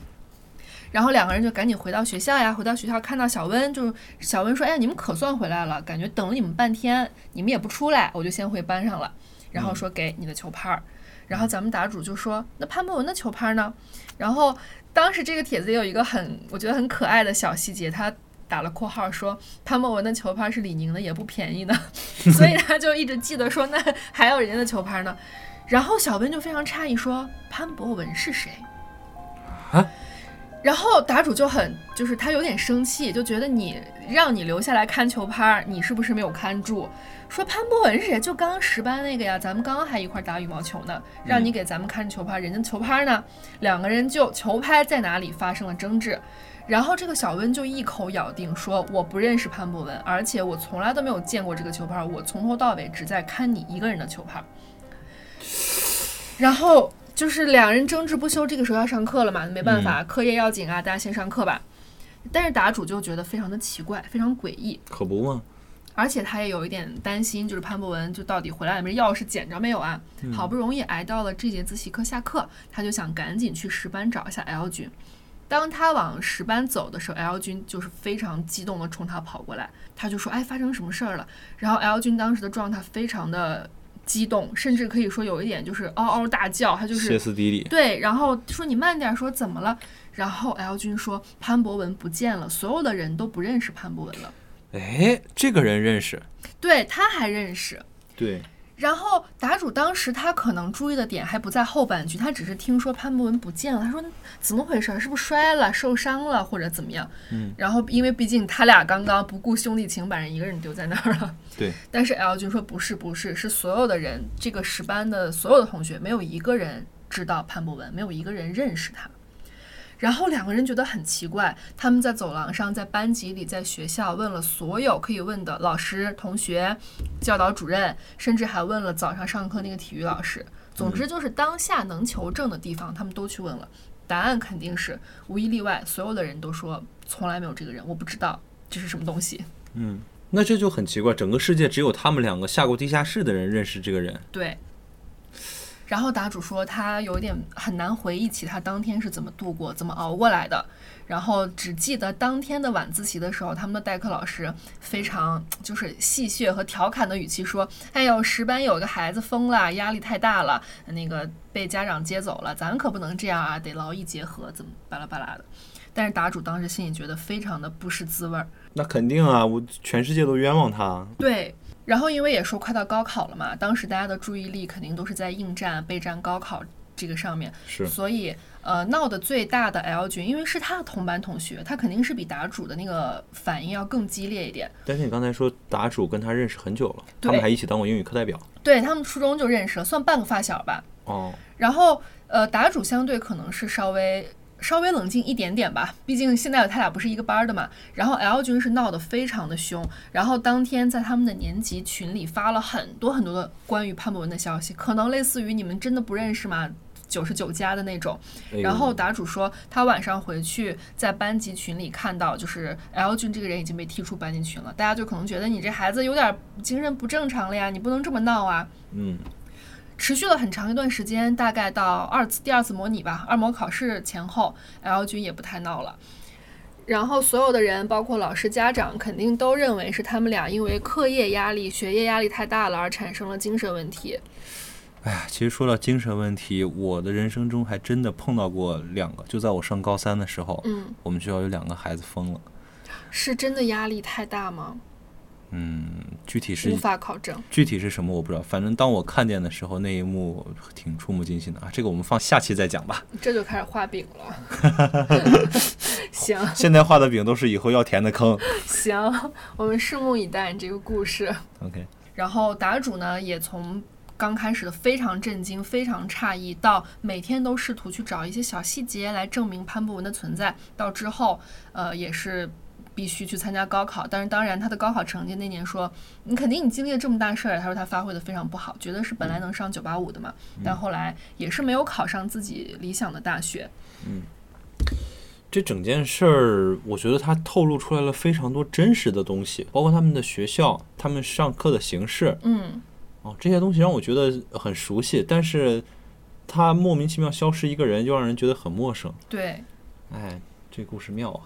然后两个人就赶紧回到学校呀，回到学校看到小温，就是小温说：“哎呀，你们可算回来了，感觉等了你们半天，你们也不出来，我就先回班上了。”然后说给你的球拍儿，然后咱们答主就说：“那潘博文的球拍儿呢？”然后当时这个帖子也有一个很我觉得很可爱的小细节，他打了括号说潘博文的球拍是李宁的，也不便宜呢，所以他就一直记得说那还有人家的球拍呢。然后小温就非常诧异说潘博文是谁？啊？然后答主就很就是他有点生气，就觉得你让你留下来看球拍，你是不是没有看住？说潘博文是谁？就刚刚十班那个呀，咱们刚刚还一块儿打羽毛球呢，让你给咱们看球拍，人家球拍呢？两个人就球拍在哪里发生了争执，然后这个小温就一口咬定说我不认识潘博文，而且我从来都没有见过这个球拍，我从头到尾只在看你一个人的球拍。然后就是两人争执不休，这个时候要上课了嘛，没办法，课业要紧啊，大家先上课吧。但是答主就觉得非常的奇怪，非常诡异，可不嘛。而且他也有一点担心，就是潘博文就到底回来了没，钥匙捡着没有啊？好不容易挨到了这节自习课下课，他就想赶紧去十班找一下 L 君。当他往十班走的时候，L 君就是非常激动的冲他跑过来，他就说：“哎，发生什么事儿了？”然后 L 君当时的状态非常的激动，甚至可以说有一点就是嗷嗷大叫，他就是歇斯底里。对，然后说你慢点说，怎么了？然后 L 君说潘博文不见了，所有的人都不认识潘博文了。哎，这个人认识。对，他还认识。对，然后答主当时他可能注意的点还不在后半句，他只是听说潘博文不见了，他说怎么回事？是不是摔了、受伤了或者怎么样？嗯。然后因为毕竟他俩刚刚不顾兄弟情把人一个人丢在那儿了。对。但是 L 君说不是不是，是所有的人，这个十班的所有的同学没有一个人知道潘博文，没有一个人认识他。然后两个人觉得很奇怪，他们在走廊上、在班级里、在学校问了所有可以问的老师、同学、教导主任，甚至还问了早上上课那个体育老师。总之就是当下能求证的地方，他们都去问了。答案肯定是无一例外，所有的人都说从来没有这个人，我不知道这是什么东西。嗯，那这就很奇怪，整个世界只有他们两个下过地下室的人认识这个人。对。然后答主说他有点很难回忆起他当天是怎么度过、怎么熬过来的，然后只记得当天的晚自习的时候，他们的代课老师非常就是戏谑和调侃的语气说：“哎呦，十班有个孩子疯了，压力太大了，那个被家长接走了，咱可不能这样啊，得劳逸结合，怎么巴拉巴拉的。”但是答主当时心里觉得非常的不是滋味儿。那肯定啊，我全世界都冤枉他。对。然后因为也说快到高考了嘛，当时大家的注意力肯定都是在应战、备战高考这个上面，是，所以呃闹得最大的 L 君，因为是他的同班同学，他肯定是比答主的那个反应要更激烈一点。但是你刚才说答主跟他认识很久了，他们还一起当过英语课代表。对他们初中就认识了，算半个发小吧。哦，然后呃答主相对可能是稍微。稍微冷静一点点吧，毕竟现在他俩不是一个班儿的嘛。然后 L 君是闹得非常的凶，然后当天在他们的年级群里发了很多很多的关于潘博文的消息，可能类似于你们真的不认识吗？九十九加的那种。然后答主说，他晚上回去在班级群里看到，就是 L 君这个人已经被踢出班级群了，大家就可能觉得你这孩子有点精神不正常了呀，你不能这么闹啊。嗯，持续了很长一段时间，大概到二次第二次模拟吧，二模考试前后，L 君也不太闹了。然后所有的人，包括老师、家长，肯定都认为是他们俩因为课业压力、学业压力太大了而产生了精神问题。哎呀，其实说到精神问题，我的人生中还真的碰到过两个。就在我上高三的时候，嗯，我们学校有两个孩子疯了。是真的压力太大吗？嗯，具体是无法考证。具体是什么我不知道，反正当我看见的时候，那一幕挺触目惊心的啊。这个我们放下期再讲吧。这就开始画饼了。行现在画的饼都是以后要填的坑。行，我们拭目以待这个故事。OK，然后答主呢，也从刚开始的非常震惊、非常诧异，到每天都试图去找一些小细节来证明潘博文的存在，到之后，呃，也是必须去参加高考。但是当然，他的高考成绩那年说，你肯定你经历了这么大事儿，他说他发挥的非常不好，觉得是本来能上九八五的嘛，但后来也是没有考上自己理想的大学。嗯这整件事儿，我觉得他透露出来了非常多真实的东西，包括他们的学校、他们上课的形式，嗯，哦，这些东西让我觉得很熟悉，但是他莫名其妙消失一个人，又让人觉得很陌生。对。哎，这故事妙啊！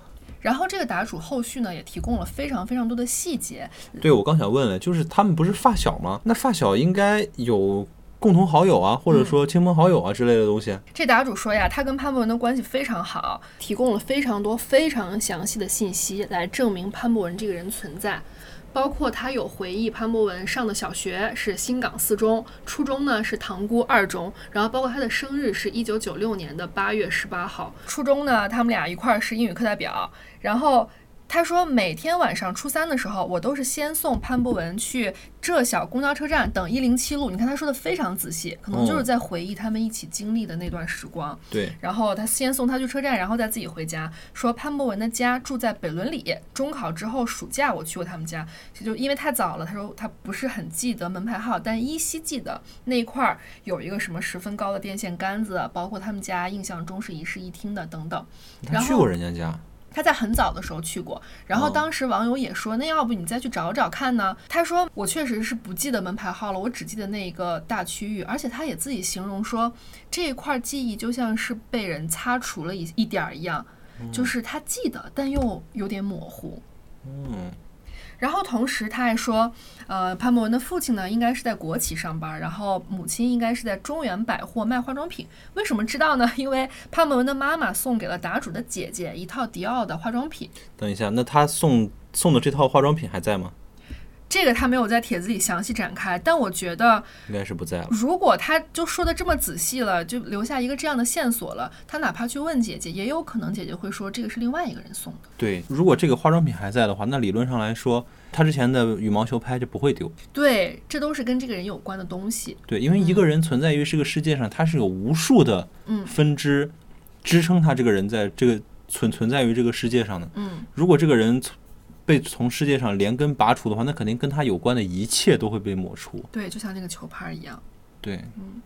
然后这个答主后续呢，也提供了非常非常多的细节，对我刚想问了，就是他们不是发小吗？那发小应该有共同好友啊，或者说亲朋好友啊之类的东西。这答主说呀，他跟潘博文的关系非常好，提供了非常多非常详细的信息来证明潘博文这个人存在。包括他有回忆潘博文上的小学是新港四中，初中呢是塘沽二中，然后包括他的生日是一九九六年的八月十八号。初中呢，他们俩一块儿是英语课代表，然后。他说，每天晚上初三的时候，我都是先送潘博文去浙小公交车站等一零七路。你看他说的非常仔细，可能就是在回忆他们一起经历的那段时光。对，然后他先送他去车站，然后再自己回家。说潘博文的家住在北仑里，中考之后暑假我去过他们家，就因为太早了，他说他不是很记得门牌号，但依稀记得那一块儿有一个什么十分高的电线杆子，包括他们家印象中是一室一厅的等等。然后他去过人家家。他在很早的时候去过，然后当时网友也说，那要不你再去找找看呢？他说我确实是不记得门牌号了，我只记得那一个大区域，而且他也自己形容说，这一块记忆就像是被人擦除了一一点儿一样，就是他记得，但又有点模糊。嗯，然后同时他还说，呃，潘博文的父亲呢应该是在国企上班，然后母亲应该是在中原百货卖化妆品。为什么知道呢？因为潘博文的妈妈送给了答主的姐姐一套迪奥的化妆品。等一下，那他送送的这套化妆品还在吗？这个他没有在帖子里详细展开，但我觉得，应该是不在了。如果他就说的这么仔细了，就留下一个这样的线索了，他哪怕去问姐姐，也有可能姐姐会说这个是另外一个人送的。对，如果这个化妆品还在的话，那理论上来说，他之前的羽毛球拍就不会丢。对，这都是跟这个人有关的东西。对，因为一个人存在于这个世界上，他是有无数的嗯分支支撑他这个人在这个存存在于这个世界上的。嗯，如果这个人从被从世界上连根拔除的话，那肯定跟他有关的一切都会被抹除。对，就像那个球拍一样。对，嗯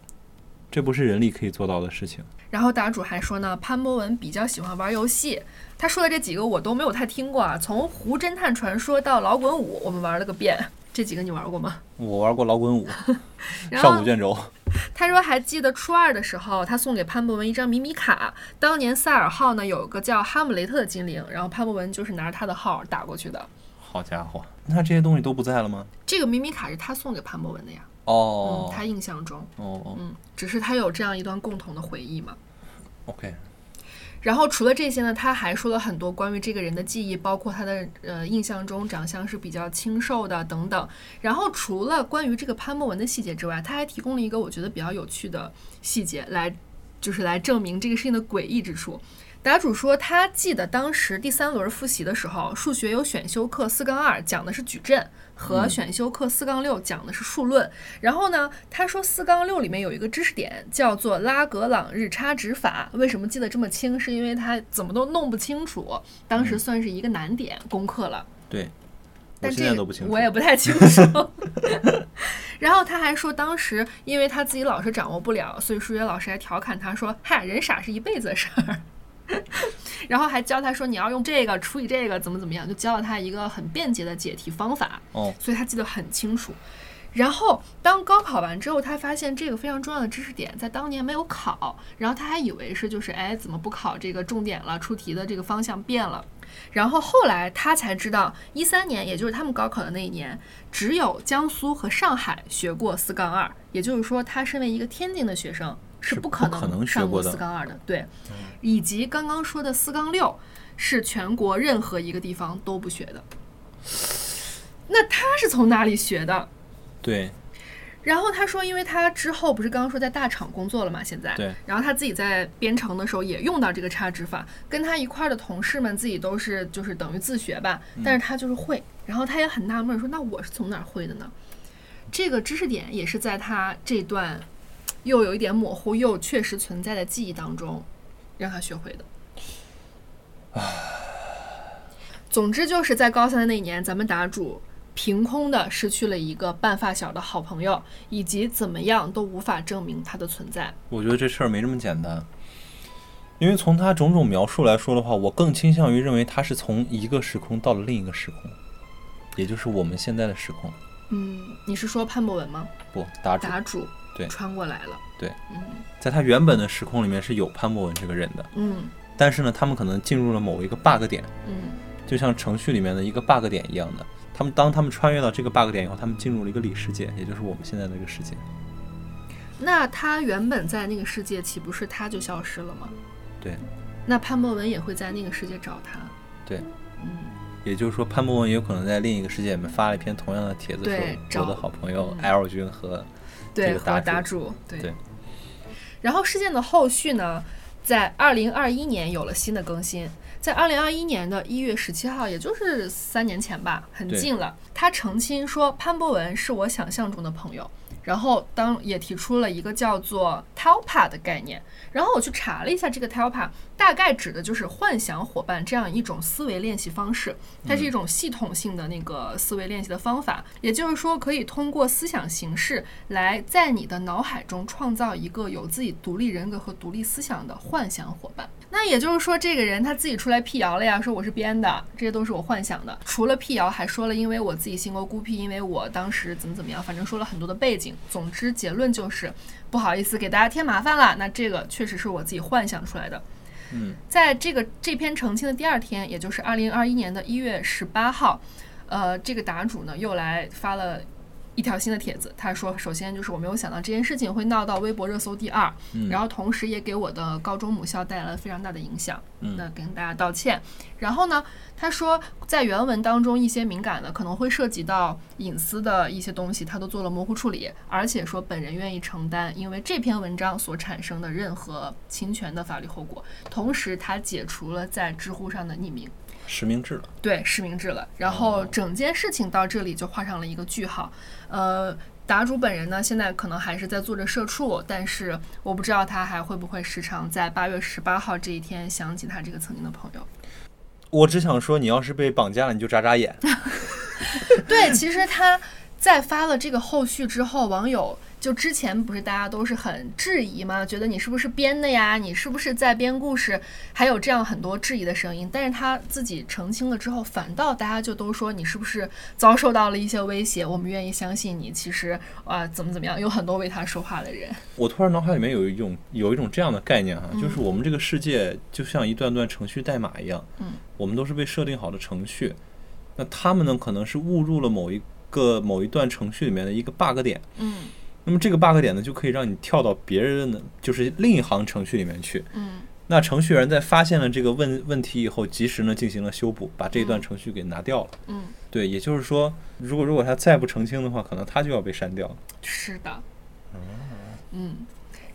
这不是人力可以做到的事情。然后答主还说呢，潘博文比较喜欢玩游戏。他说的这几个我都没有太听过啊，从《胡侦探传说》到《老滚五》，我们玩了个遍。这几个你玩过吗？我玩过老滚五、上古卷轴。他说还记得初二的时候，他送给潘博文一张迷你卡。当年赛尔号呢有个叫哈姆雷特的精灵，然后潘博文就是拿着他的号打过去的。好家伙，那这些东西都不在了吗？这个迷你卡是他送给潘博文的呀。哦嗯，他印象中，哦哦嗯，只是他有这样一段共同的回忆嘛。，OK，然后除了这些呢，他还说了很多关于这个人的记忆，包括他的呃印象中长相是比较清瘦的等等。然后除了关于这个潘博文的细节之外，他还提供了一个我觉得比较有趣的细节来，就是来证明这个事情的诡异之处。答主说，他记得当时第三轮复习的时候，数学有选修课四杠二讲的是矩阵，和选修课四杠六讲的是数论。然后呢，他说四杠六里面有一个知识点叫做拉格朗日差值法。为什么记得这么清？是因为他怎么都弄不清楚，当时算是一个难点攻克了。对，但这个现在都不清楚。我也不太清楚。然后他还说，当时因为他自己老是掌握不了，所以数学老师还调侃他说：“嗨，人傻是一辈子的事儿。” 然后还教他说：“你要用这个除以这个，怎么怎么样。”就教了他一个很便捷的解题方法。哦，所以他记得很清楚。然后当高考完之后，他发现这个非常重要的知识点在当年没有考，然后他还以为是就是哎怎么不考这个重点了，出题的这个方向变了。然后后来他才知道，一三年也就是他们高考的那一年，只有江苏和上海学过四杠二，也就是说他身为一个天津的学生是是不可能学上过四杠二的，对，以及刚刚说的四杠六是全国任何一个地方都不学的。那他是从哪里学的？对然后他说，因为他之后不是刚刚说在大厂工作了嘛，现在，对，然后他自己在编程的时候也用到这个差值法，跟他一块儿的同事们自己都是就是等于自学吧，但是他就是会，然后他也很纳闷说，那我是从哪儿会的呢？这个知识点也是在他这段又有一点模糊又确实存在的记忆当中让他学会的。总之就是在高三的那一年，咱们答主凭空的失去了一个半发小的好朋友，以及怎么样都无法证明他的存在。我觉得这事儿没这么简单，因为从他种种描述来说的话，我更倾向于认为他是从一个时空到了另一个时空，也就是我们现在的时空。嗯，你是说潘博文吗？不，答主答主对。穿过来了。对。在他原本的时空里面是有潘博文这个人的，嗯。但是呢，他们可能进入了某一个 bug 点，嗯。就像程序里面的一个 bug 点一样的。他们当他们穿越到这个 bug 点以后，他们进入了一个里世界，也就是我们现在的这个世界。那他原本在那个世界，岂不是他就消失了吗？对，那潘博文也会在那个世界找他。对，嗯，也就是说，潘博文也有可能在另一个世界里面发了一篇同样的帖子，说我的好朋友嗯。L 君和对，这个答和答主主，对。对然后事件的后续呢，在二零二一年有了新的更新，在二零二一年的一月十七号，也就是三年前吧，很近了。他澄清说，潘博文是我想象中的朋友。然后当也提出了一个叫做 TALPA 的概念，然后我去查了一下这个 TALPA，大概指的就是幻想伙伴这样一种思维练习方式，它是一种系统性的那个思维练习的方法，也就是说可以通过思想形式来在你的脑海中创造一个有自己独立人格和独立思想的幻想伙伴。那也就是说，这个人他自己出来辟谣了呀，说我是编的，这些都是我幻想的。除了辟谣，还说了因为我自己性格孤僻，因为我当时怎么怎么样，反正说了很多的背景。总之，结论就是不好意思给大家添麻烦了。那这个确实是我自己幻想出来的。嗯，在这个这篇澄清的第二天，也就是二零二一年的一月十八号，呃，这个答主呢又来发了一条新的帖子。他说，首先就是我没有想到这件事情会闹到微博热搜第二，嗯然后同时也给我的高中母校带来了非常大的影响。嗯那跟大家道歉。然后呢，他说在原文当中一些敏感的可能会涉及到隐私的一些东西，他都做了模糊处理，而且说本人愿意承担因为这篇文章所产生的任何侵权的法律后果。同时，他解除了在知乎上的匿名。实名制了。对，实名制了。然后整件事情到这里就画上了一个句号。呃，答主本人呢，现在可能还是在做着社畜，但是我不知道他还会不会时常在八月十八号这一天想起他这个曾经的朋友。我只想说，你要是被绑架了，你就眨眨眼。对，其实他在发了这个后续之后，网友就之前不是大家都是很质疑吗？觉得你是不是编的呀？你是不是在编故事？还有这样很多质疑的声音。但是他自己澄清了之后，反倒大家就都说你是不是遭受到了一些威胁？我们愿意相信你。其实啊、怎么怎么样，有很多为他说话的人。我突然脑海里面有一种有一种这样的概念哈，嗯就是我们这个世界就像一段段程序代码一样，嗯，我们都是被设定好的程序，那他们呢可能是误入了某一个某一段程序里面的一个 bug 点，嗯那么这个 bug 点呢就可以让你跳到别人的就是另一行程序里面去。嗯那程序员在发现了这个问问题以后，及时呢进行了修补，把这一段程序给拿掉了。嗯，对，也就是说，如果如果他再不澄清的话，可能他就要被删掉了。是的。嗯。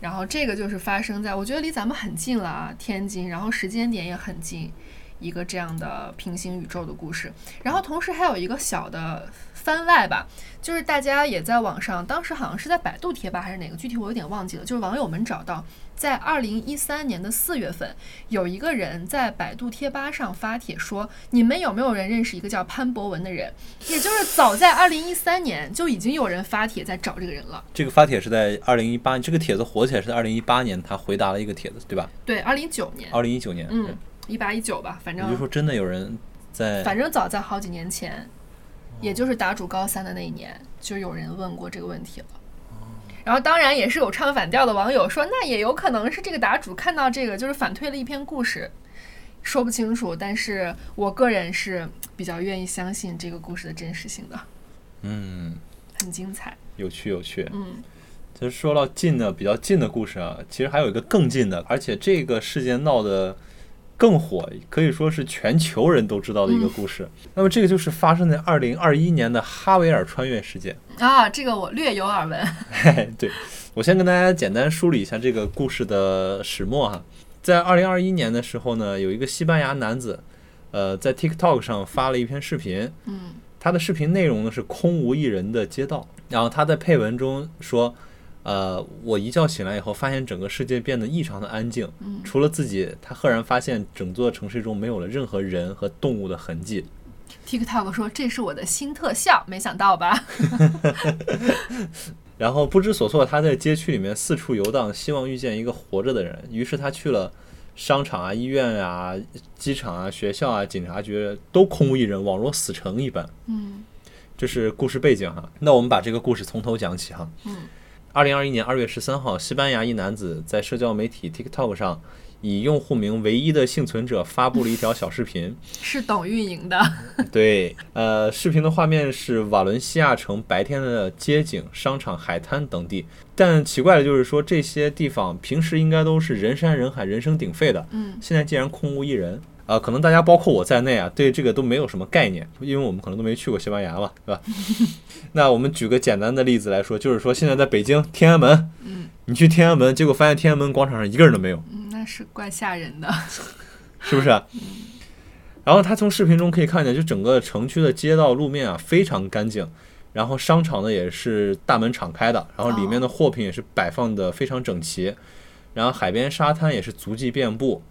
然后这个就是发生在我觉得离咱们很近了啊，天津，然后时间点也很近，一个这样的平行宇宙的故事。然后同时还有一个小的番外吧，就是大家也在网上，当时好像是在百度贴吧还是哪个，具体我有点忘记了。就是网友们找到，在二零一三年的四月份，有一个人在百度贴吧上发帖说：“你们有没有人认识一个叫潘博文的人？”也就是早在二零一三年就已经有人发帖在找这个人了。这个发帖是在二零一八，这个帖子火起来是在二零一八年，他回答了一个帖子，对吧？对，二零一九年，二零一九年，嗯，一八一九吧，反正比如说真的有人在反正早在好几年前。也就是答主高三的那一年，就有人问过这个问题了。然后当然也是有唱反调的网友说，那也有可能是这个答主看到这个就是反推了一篇故事，说不清楚。但是我个人是比较愿意相信这个故事的真实性的，嗯，很精彩。有趣有趣。嗯，其实说到近的比较近的故事啊，其实还有一个更近的，而且这个事件闹得更火，可以说是全球人都知道的一个故事。那么这个就是发生在二零二一年的哈维尔穿越事件。啊，这个我略有耳闻。嘿嘿，对我先跟大家简单梳理一下这个故事的始末哈。在二零二一年的时候呢，有一个西班牙男子，呃，在 TikTok 上发了一篇视频，嗯他的视频内容呢是空无一人的街道，然后他在配文中说，呃，我一觉醒来以后，发现整个世界变得异常的安静，嗯除了自己，他赫然发现整座城市中没有了任何人和动物的痕迹。，TikTok 说这是我的新特效，没想到吧？然后不知所措，他在街区里面四处游荡，希望遇见一个活着的人。于是他去了商场啊、医院啊、机场啊、学校啊、警察局，都空无一人，宛若死城一般。嗯这是故事背景哈。那我们把这个故事从头讲起哈。嗯二零二一年二月十三号，西班牙一男子在社交媒体 TikTok 上，以用户名唯一的幸存者发布了一条小视频。是懂运营的。对，呃，视频的画面是瓦伦西亚城白天的街景、商场、海滩等地。但奇怪的就是说，这些地方平时应该都是人山人海、人声鼎沸的，嗯现在竟然空无一人。啊、可能大家包括我在内啊，对这个都没有什么概念，因为我们可能都没去过西班牙嘛，对吧？那我们举个简单的例子来说，就是说现在在北京天安门，嗯你去天安门，结果发现天安门广场上一个人都没有，嗯，那是怪吓人的。是不是？然后他从视频中可以看见，就整个城区的街道路面啊非常干净，然后商场呢也是大门敞开的，然后里面的货品也是摆放的非常整齐，然后海边沙滩也是足迹遍布，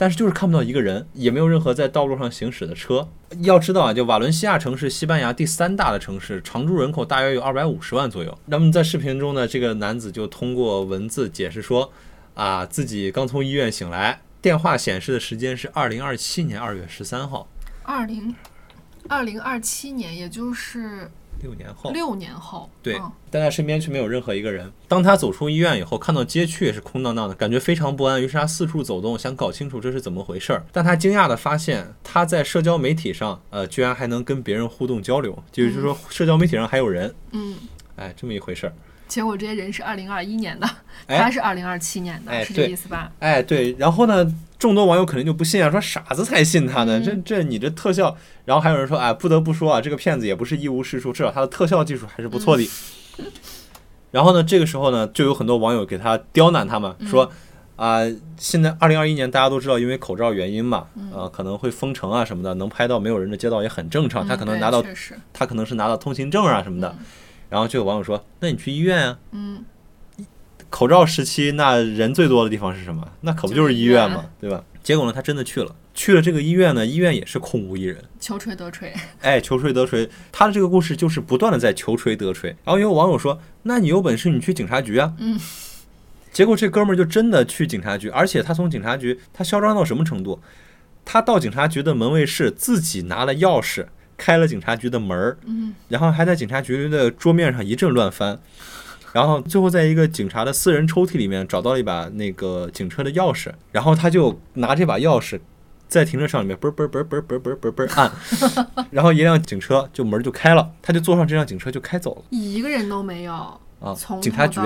但是就是看不到一个人，也没有任何在道路上行驶的车。要知道啊，就瓦伦西亚城是西班牙第三大的城市，常住人口大约有二百五十万左右。那么在视频中呢，这个男子就通过文字解释说，啊，自己刚从医院醒来，电话显示的时间是二零二七年二月十三号，二零二零二七年，也就是六年后。六年后。对嗯，但他身边却没有任何一个人。当他走出医院以后，看到街区也是空荡荡的，感觉非常不安。于是他四处走动，想搞清楚这是怎么回事儿。但他惊讶地发现，他在社交媒体上，呃，居然还能跟别人互动交流，就是说社交媒体上还有人，嗯，哎，这么一回事儿。结果这些人是二零二一年的，哎他是二零二七年的，哎是这意思吧？哎，对，然后呢，众多网友肯定就不信啊，说傻子才信他呢，这这你这特效，然后还有人说，哎，不得不说啊，这个骗子也不是一无是处，至少他的特效技术还是不错的。然后呢，这个时候呢，就有很多网友给他刁难他们，说啊、现在二零二一年大家都知道，因为口罩原因嘛，呃，可能会封城啊什么的，能拍到没有人的街道也很正常。他可能拿到，他可能是拿到通行证啊什么的。然后就有网友说，那你去医院啊，嗯，口罩时期，那人最多的地方是什么？那可不就是医院就是医嘛，对吧？结果呢，他真的去了，去了这个医院呢，医院也是空无一人。求锤得锤，哎，求锤得锤，他的这个故事就是不断的在求锤得锤。然后有网友说：“那你有本事你去警察局啊！”嗯。结果这哥们儿就真的去警察局，而且他从警察局，他嚣张到什么程度？他到警察局的门卫室，自己拿了钥匙开了警察局的门儿，嗯，然后还在警察局的桌面上一阵乱翻，然后最后在一个警察的私人抽屉里面找到了一把那个警车的钥匙，然后他就拿这把钥匙在停车场里面嘣嘣嘣嘣嘣嘣嘣嘣按，然后一辆警车就门就开了，他就坐上这辆警车就开走了一个人都没有，啊从，警察局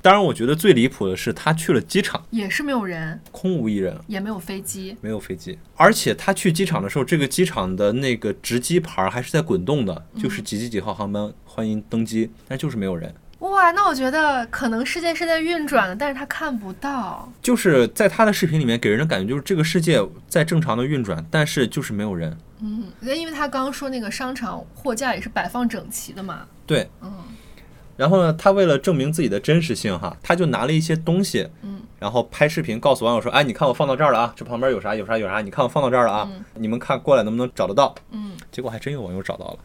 当然，我觉得最离谱的是他去了机场，也是没有人，空无一人。也没有飞机，没有飞机，而且他去机场的时候，这个机场的那个值机牌还是在滚动的，就是几几几号航班欢迎登机，但就是没有人。哇，那我觉得可能世界是在运转的，但是他看不到。就是在他的视频里面给人的感觉就是这个世界在正常的运转，但是就是没有人。嗯，因为他刚刚说那个商场货架也是摆放整齐的嘛。对，嗯然后呢，他为了证明自己的真实性哈，他就拿了一些东西，嗯，然后拍视频告诉网友说，哎，你看我放到这儿了啊，这旁边有啥有啥有啥，你看我放到这儿了啊，嗯你们看过来能不能找得到？嗯，结果还真有网友找到了。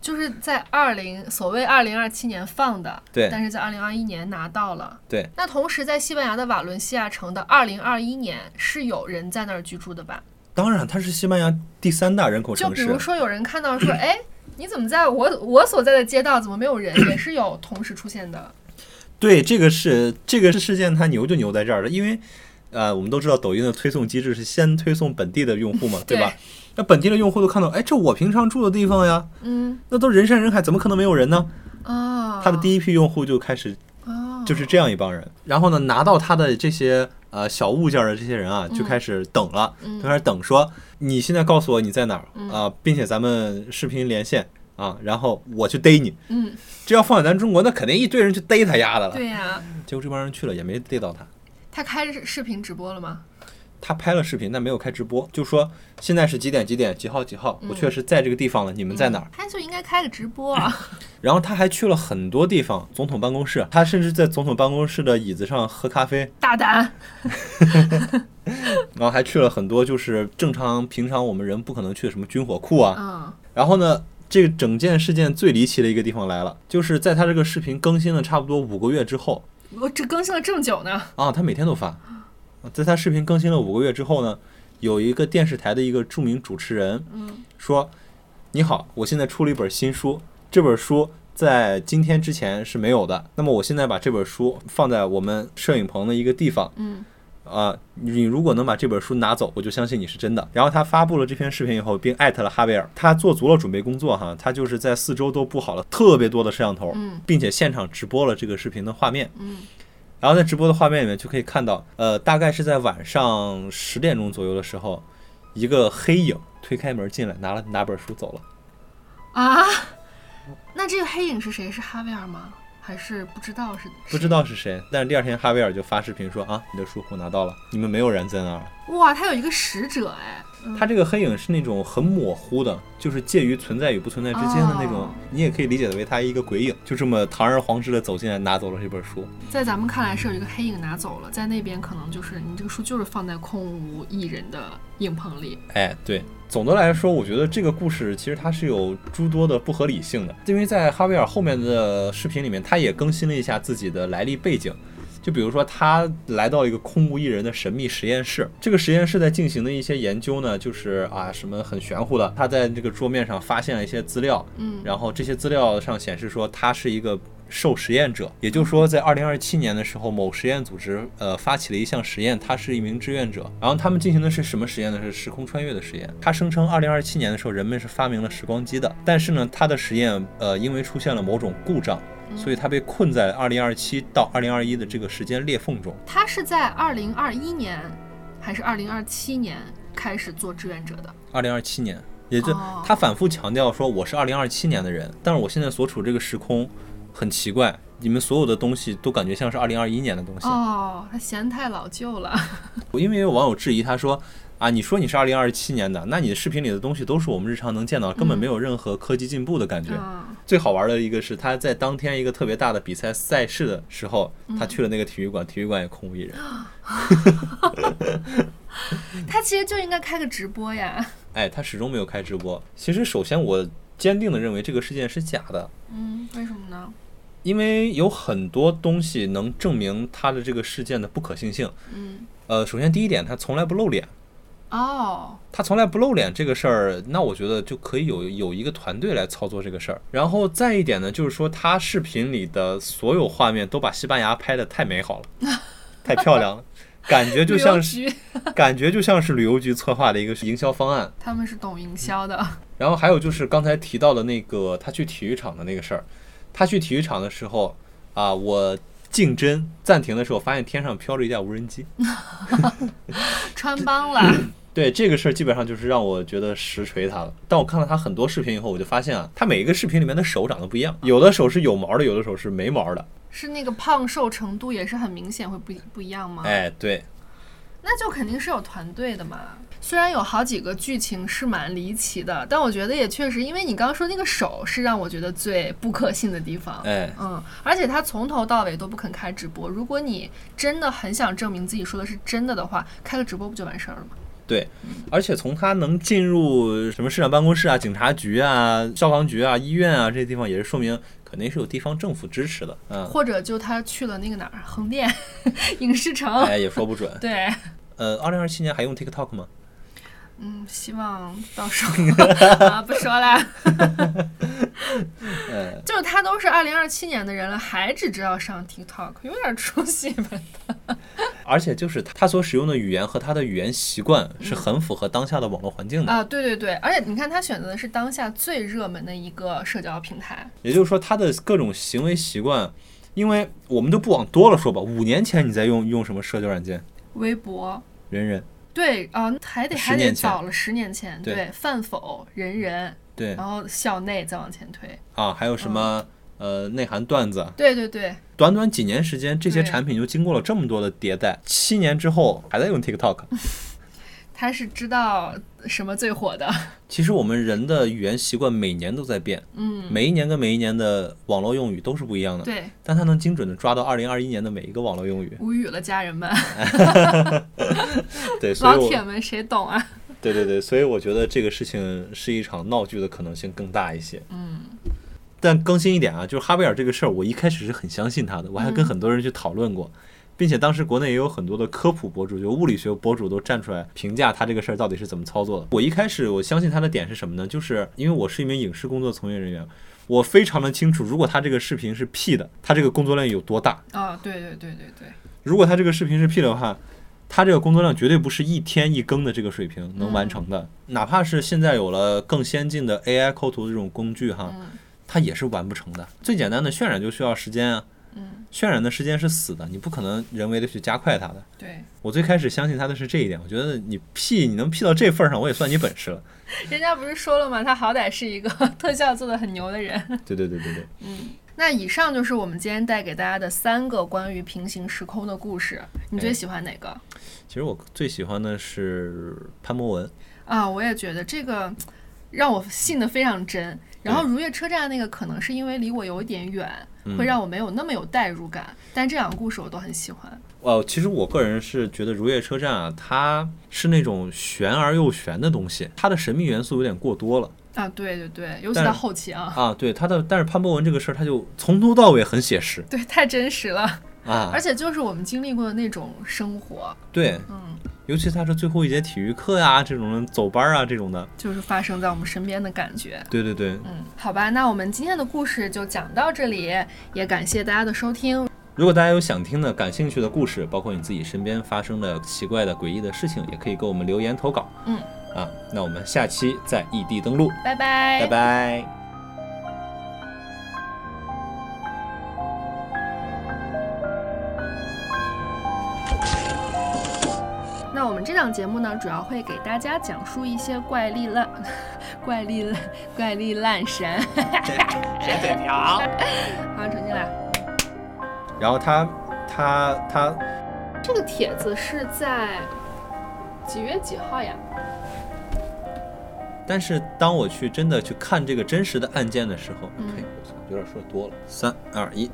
就是在二零所谓二零二七年放的，对但是在二零二一年拿到了。对，那同时在西班牙的瓦伦西亚城的二零二一年是有人在那儿居住的吧？当然，它是西班牙第三大人口城市就比如。说有人看到说，哎，你怎么在我我所在的街道怎么没有人？也是有同时出现的。对，这个是这个事件，它牛就牛在这儿了，因为呃，我们都知道抖音的推送机制是先推送本地的用户嘛，对吧？那本地的用户都看到，哎，这我平常住的地方呀，嗯那都人山人海，怎么可能没有人呢？啊，他的第一批用户就开始哦，就是这样一帮人，然后呢，拿到他的这些呃小物件的这些人啊，就开始等了，嗯就开始等说，你现在告诉我你在哪啊、并且咱们视频连线啊，然后我去逮你。嗯，这要放在咱中国，那肯定一堆人去逮他丫的了。对呀、结果这帮人去了也没逮到他，他开视视频直播了吗？他拍了视频，但没有开直播，就说现在是几点几点几号几号，我确实在这个地方了，你们在哪儿？他就应该开个直播啊！然后他还去了很多地方，总统办公室，他甚至在总统办公室的椅子上喝咖啡，大胆，然后还去了很多就是正常平常我们人不可能去的什么军火库啊。嗯。然后呢，这个整件事件最离奇的一个地方来了，就是在他这个视频更新了差不多五个月之后。我这更新了这么久呢，啊，他每天都发。在他视频更新了五个月之后呢，有一个电视台的一个著名主持人嗯说：“你好，我现在出了一本新书，这本书在今天之前是没有的。那么我现在把这本书放在我们摄影棚的一个地方，嗯啊，你如果能把这本书拿走，我就相信你是真的。然后他发布了这篇视频以后，并艾特了哈维尔，他做足了准备工作哈，他就是在四周都布好了特别多的摄像头，嗯并且现场直播了这个视频的画面。嗯然后在直播的画面里面就可以看到，呃，大概是在晚上十点钟左右的时候，一个黑影推开门进来，拿了拿本书走了。啊，那这个黑影是谁？是哈维尔吗？还是不知道是？不知。道是谁，但是第二天哈维尔就发视频说啊，你的书我拿到了，你们没有人在那儿。哇，他有一个使者哎，嗯它这个黑影是那种很模糊的，就是介于存在与不存在之间的那种，哦你也可以理解为它一个鬼影，就这么堂而皇之的走进来拿走了这本书。在咱们看来是有一个黑影拿走了，在那边可能就是你这个书就是放在空无一人的影棚里。哎，对，总的来说，我觉得这个故事其实它是有诸多的不合理性的，因为在哈维尔后面的视频里面，他也更新了一下自己的来历背景。就比如说，他来到一个空无一人的神秘实验室，这个实验室在进行的一些研究呢，就是啊什么很玄乎的。他在这个桌面上发现了一些资料，嗯然后这些资料上显示说他是一个受实验者，也就是说，在二零二七年的时候，某实验组织呃发起了一项实验，他是一名志愿者，然后他们进行的是什么实验呢？是时空穿越的实验。他声称二零二七年的时候，人们是发明了时光机的，但是呢，他的实验呃因为出现了某种故障。所以他被困在二零二七到二零二一的这个时间裂缝中。他是在二零二一年还是二零二七年开始做志愿者的？二零二七年，也就哦他反复强调说我是二零二七年的人，但是我现在所处这个时空很奇怪，你们所有的东西都感觉像是二零二一年的东西。哦，他嫌太老旧了。因为有网友质疑他说。啊，你说你是二零二七年的，那你的视频里的东西都是我们日常能见到，根本没有任何科技进步的感觉。嗯最好玩的一个是他在当天一个特别大的比赛赛事的时候，他去了那个体育馆，体育馆也空无一人。他其实就应该开个直播呀。哎，他始终没有开直播。其实，首先我坚定的认为这个事件是假的，嗯，为什么呢？因为有很多东西能证明他的这个事件的不可信性。嗯，呃，首先第一点，他从来不露脸，哦，他从来不露脸这个事儿，那我觉得就可以有有一个团队来操作这个事儿。然后再一点呢，就是说他视频里的所有画面都把西班牙拍的太美好了，太漂亮了，感觉就像是感觉就像是旅游局策划的一个营销方案。他们是懂营销的。然后还有就是刚才提到的那个他去体育场的那个事儿，他去体育场的时候啊，我竞争暂停的时候，发现天上飘着一架无人机。穿帮了，对这个事儿，基本上就是让我觉得实锤他了。但我看了他很多视频以后，我就发现啊，他每一个视频里面的手长得不一样，有的手是有毛的，有的手是没毛的。是那个胖瘦程度也是很明显会不不一样吗？哎，对，那就肯定是有团队的嘛。虽然有好几个剧情是蛮离奇的，但我觉得也确实，因为你刚刚说那个手是让我觉得最不可信的地方。哎，嗯，而且他从头到尾都不肯开直播。如果你真的很想证明自己说的是真的的话，开个直播不就完事儿了吗？对，而且从他能进入什么市长办公室啊、警察局啊、消防局啊、医院啊这些地方，也是说明肯定是有地方政府支持的。嗯，或者就他去了那个哪儿，横店 影视城。哎，也说不准。对，呃，二零二七年还用 TikTok 吗？嗯，希望到时候啊，不说啦。呃，就是他都是二零二七年的人了，还只知道上 TikTok，有点出息吧？而且就是他所使用的语言和他的语言习惯是很符合当下的网络环境的。啊，对对对，而且你看他选择的是当下最热门的一个社交平台。也就是说，他的各种行为习惯，因为我们就不往多了说吧，五年前你在用用什么社交软件？微博，人人，对啊，还得还得早了十年前，对。对，饭否、人人，对。然后校内再往前推，啊，还有什么呃内涵段子，对对对，短短几年时间，这些产品就经过了这么多的迭代，七年之后还在用 TikTok。他是知道什么最火的，其实我们人的语言习惯每年都在变，嗯，每一年跟每一年的网络用语都是不一样的，对，但他能精准的抓到二零二一年的每一个网络用语。无语了，家人们，对，所以我老铁们，谁懂啊？对对对，所以我觉得这个事情是一场闹剧的可能性更大一些。嗯，但更新一点啊，就是哈维尔这个事儿，我一开始是很相信他的，我还跟嗯。很多人去讨论过，并且当时国内也有很多的科普博主，就物理学博主都站出来评价他这个事儿到底是怎么操作的。我一开始我相信他的点是什么呢？就是因为我是一名影视工作从业人员，我非常的清楚，如果他这个视频是 P 的，他这个工作量有多大。啊，对对对对对，如果他这个视频是 P 的话，他这个工作量绝对不是一天一更的这个水平能完成的。哪怕是现在有了更先进的 AI 抠图的这种工具哈，嗯它也是完不成的。最简单的渲染就需要时间啊，嗯，渲染的时间是死的，你不可能人为的去加快它的。对，我最开始相信他的是这一点，我觉得你 P 你能 P 到这份儿上，我也算你本事了。人家不是说了吗？他好歹是一个 特效做的很牛的人。对对对对对，嗯，那以上就是我们今天带给大家的三个关于平行时空的故事。你最哎喜欢哪个？其实我最喜欢的是潘博文。啊，我也觉得这个让我信的非常真。然后如月车站那个可能是因为离我有一点远，嗯会让我没有那么有代入感。但这两个故事我都很喜欢。哦，其实我个人是觉得《如月车站》啊，它是那种玄而又玄的东西，它的神秘元素有点过多了啊，对对对，尤其到后期啊，啊。对它的，但是潘博文这个事儿，他就从头到尾很写实对，太真实了，啊而。且就是我们经历过的那种生活，对，嗯，尤其他是最后一节体育课呀，这种走班儿啊这种的。就是发生在我们身边的感觉。对对对，嗯，好吧，那我们今天的故事就讲到这里，也感谢大家的收听。如果大家有想听的、感兴趣的故事，包括你自己身边发生的奇怪的、诡异的事情，也可以给我们留言投稿。嗯，啊，那我们下期再异地登录，拜拜，拜拜。那我们这档节目呢，主要会给大家讲述一些怪力烂、怪力烂、怪力烂神。谁嘴瓢？好，重新来。然后他他他这个帖子是在几月几号呀？但是当我去真的去看这个真实的案件的时候，嗯呸，我操，有点说多了。三二一，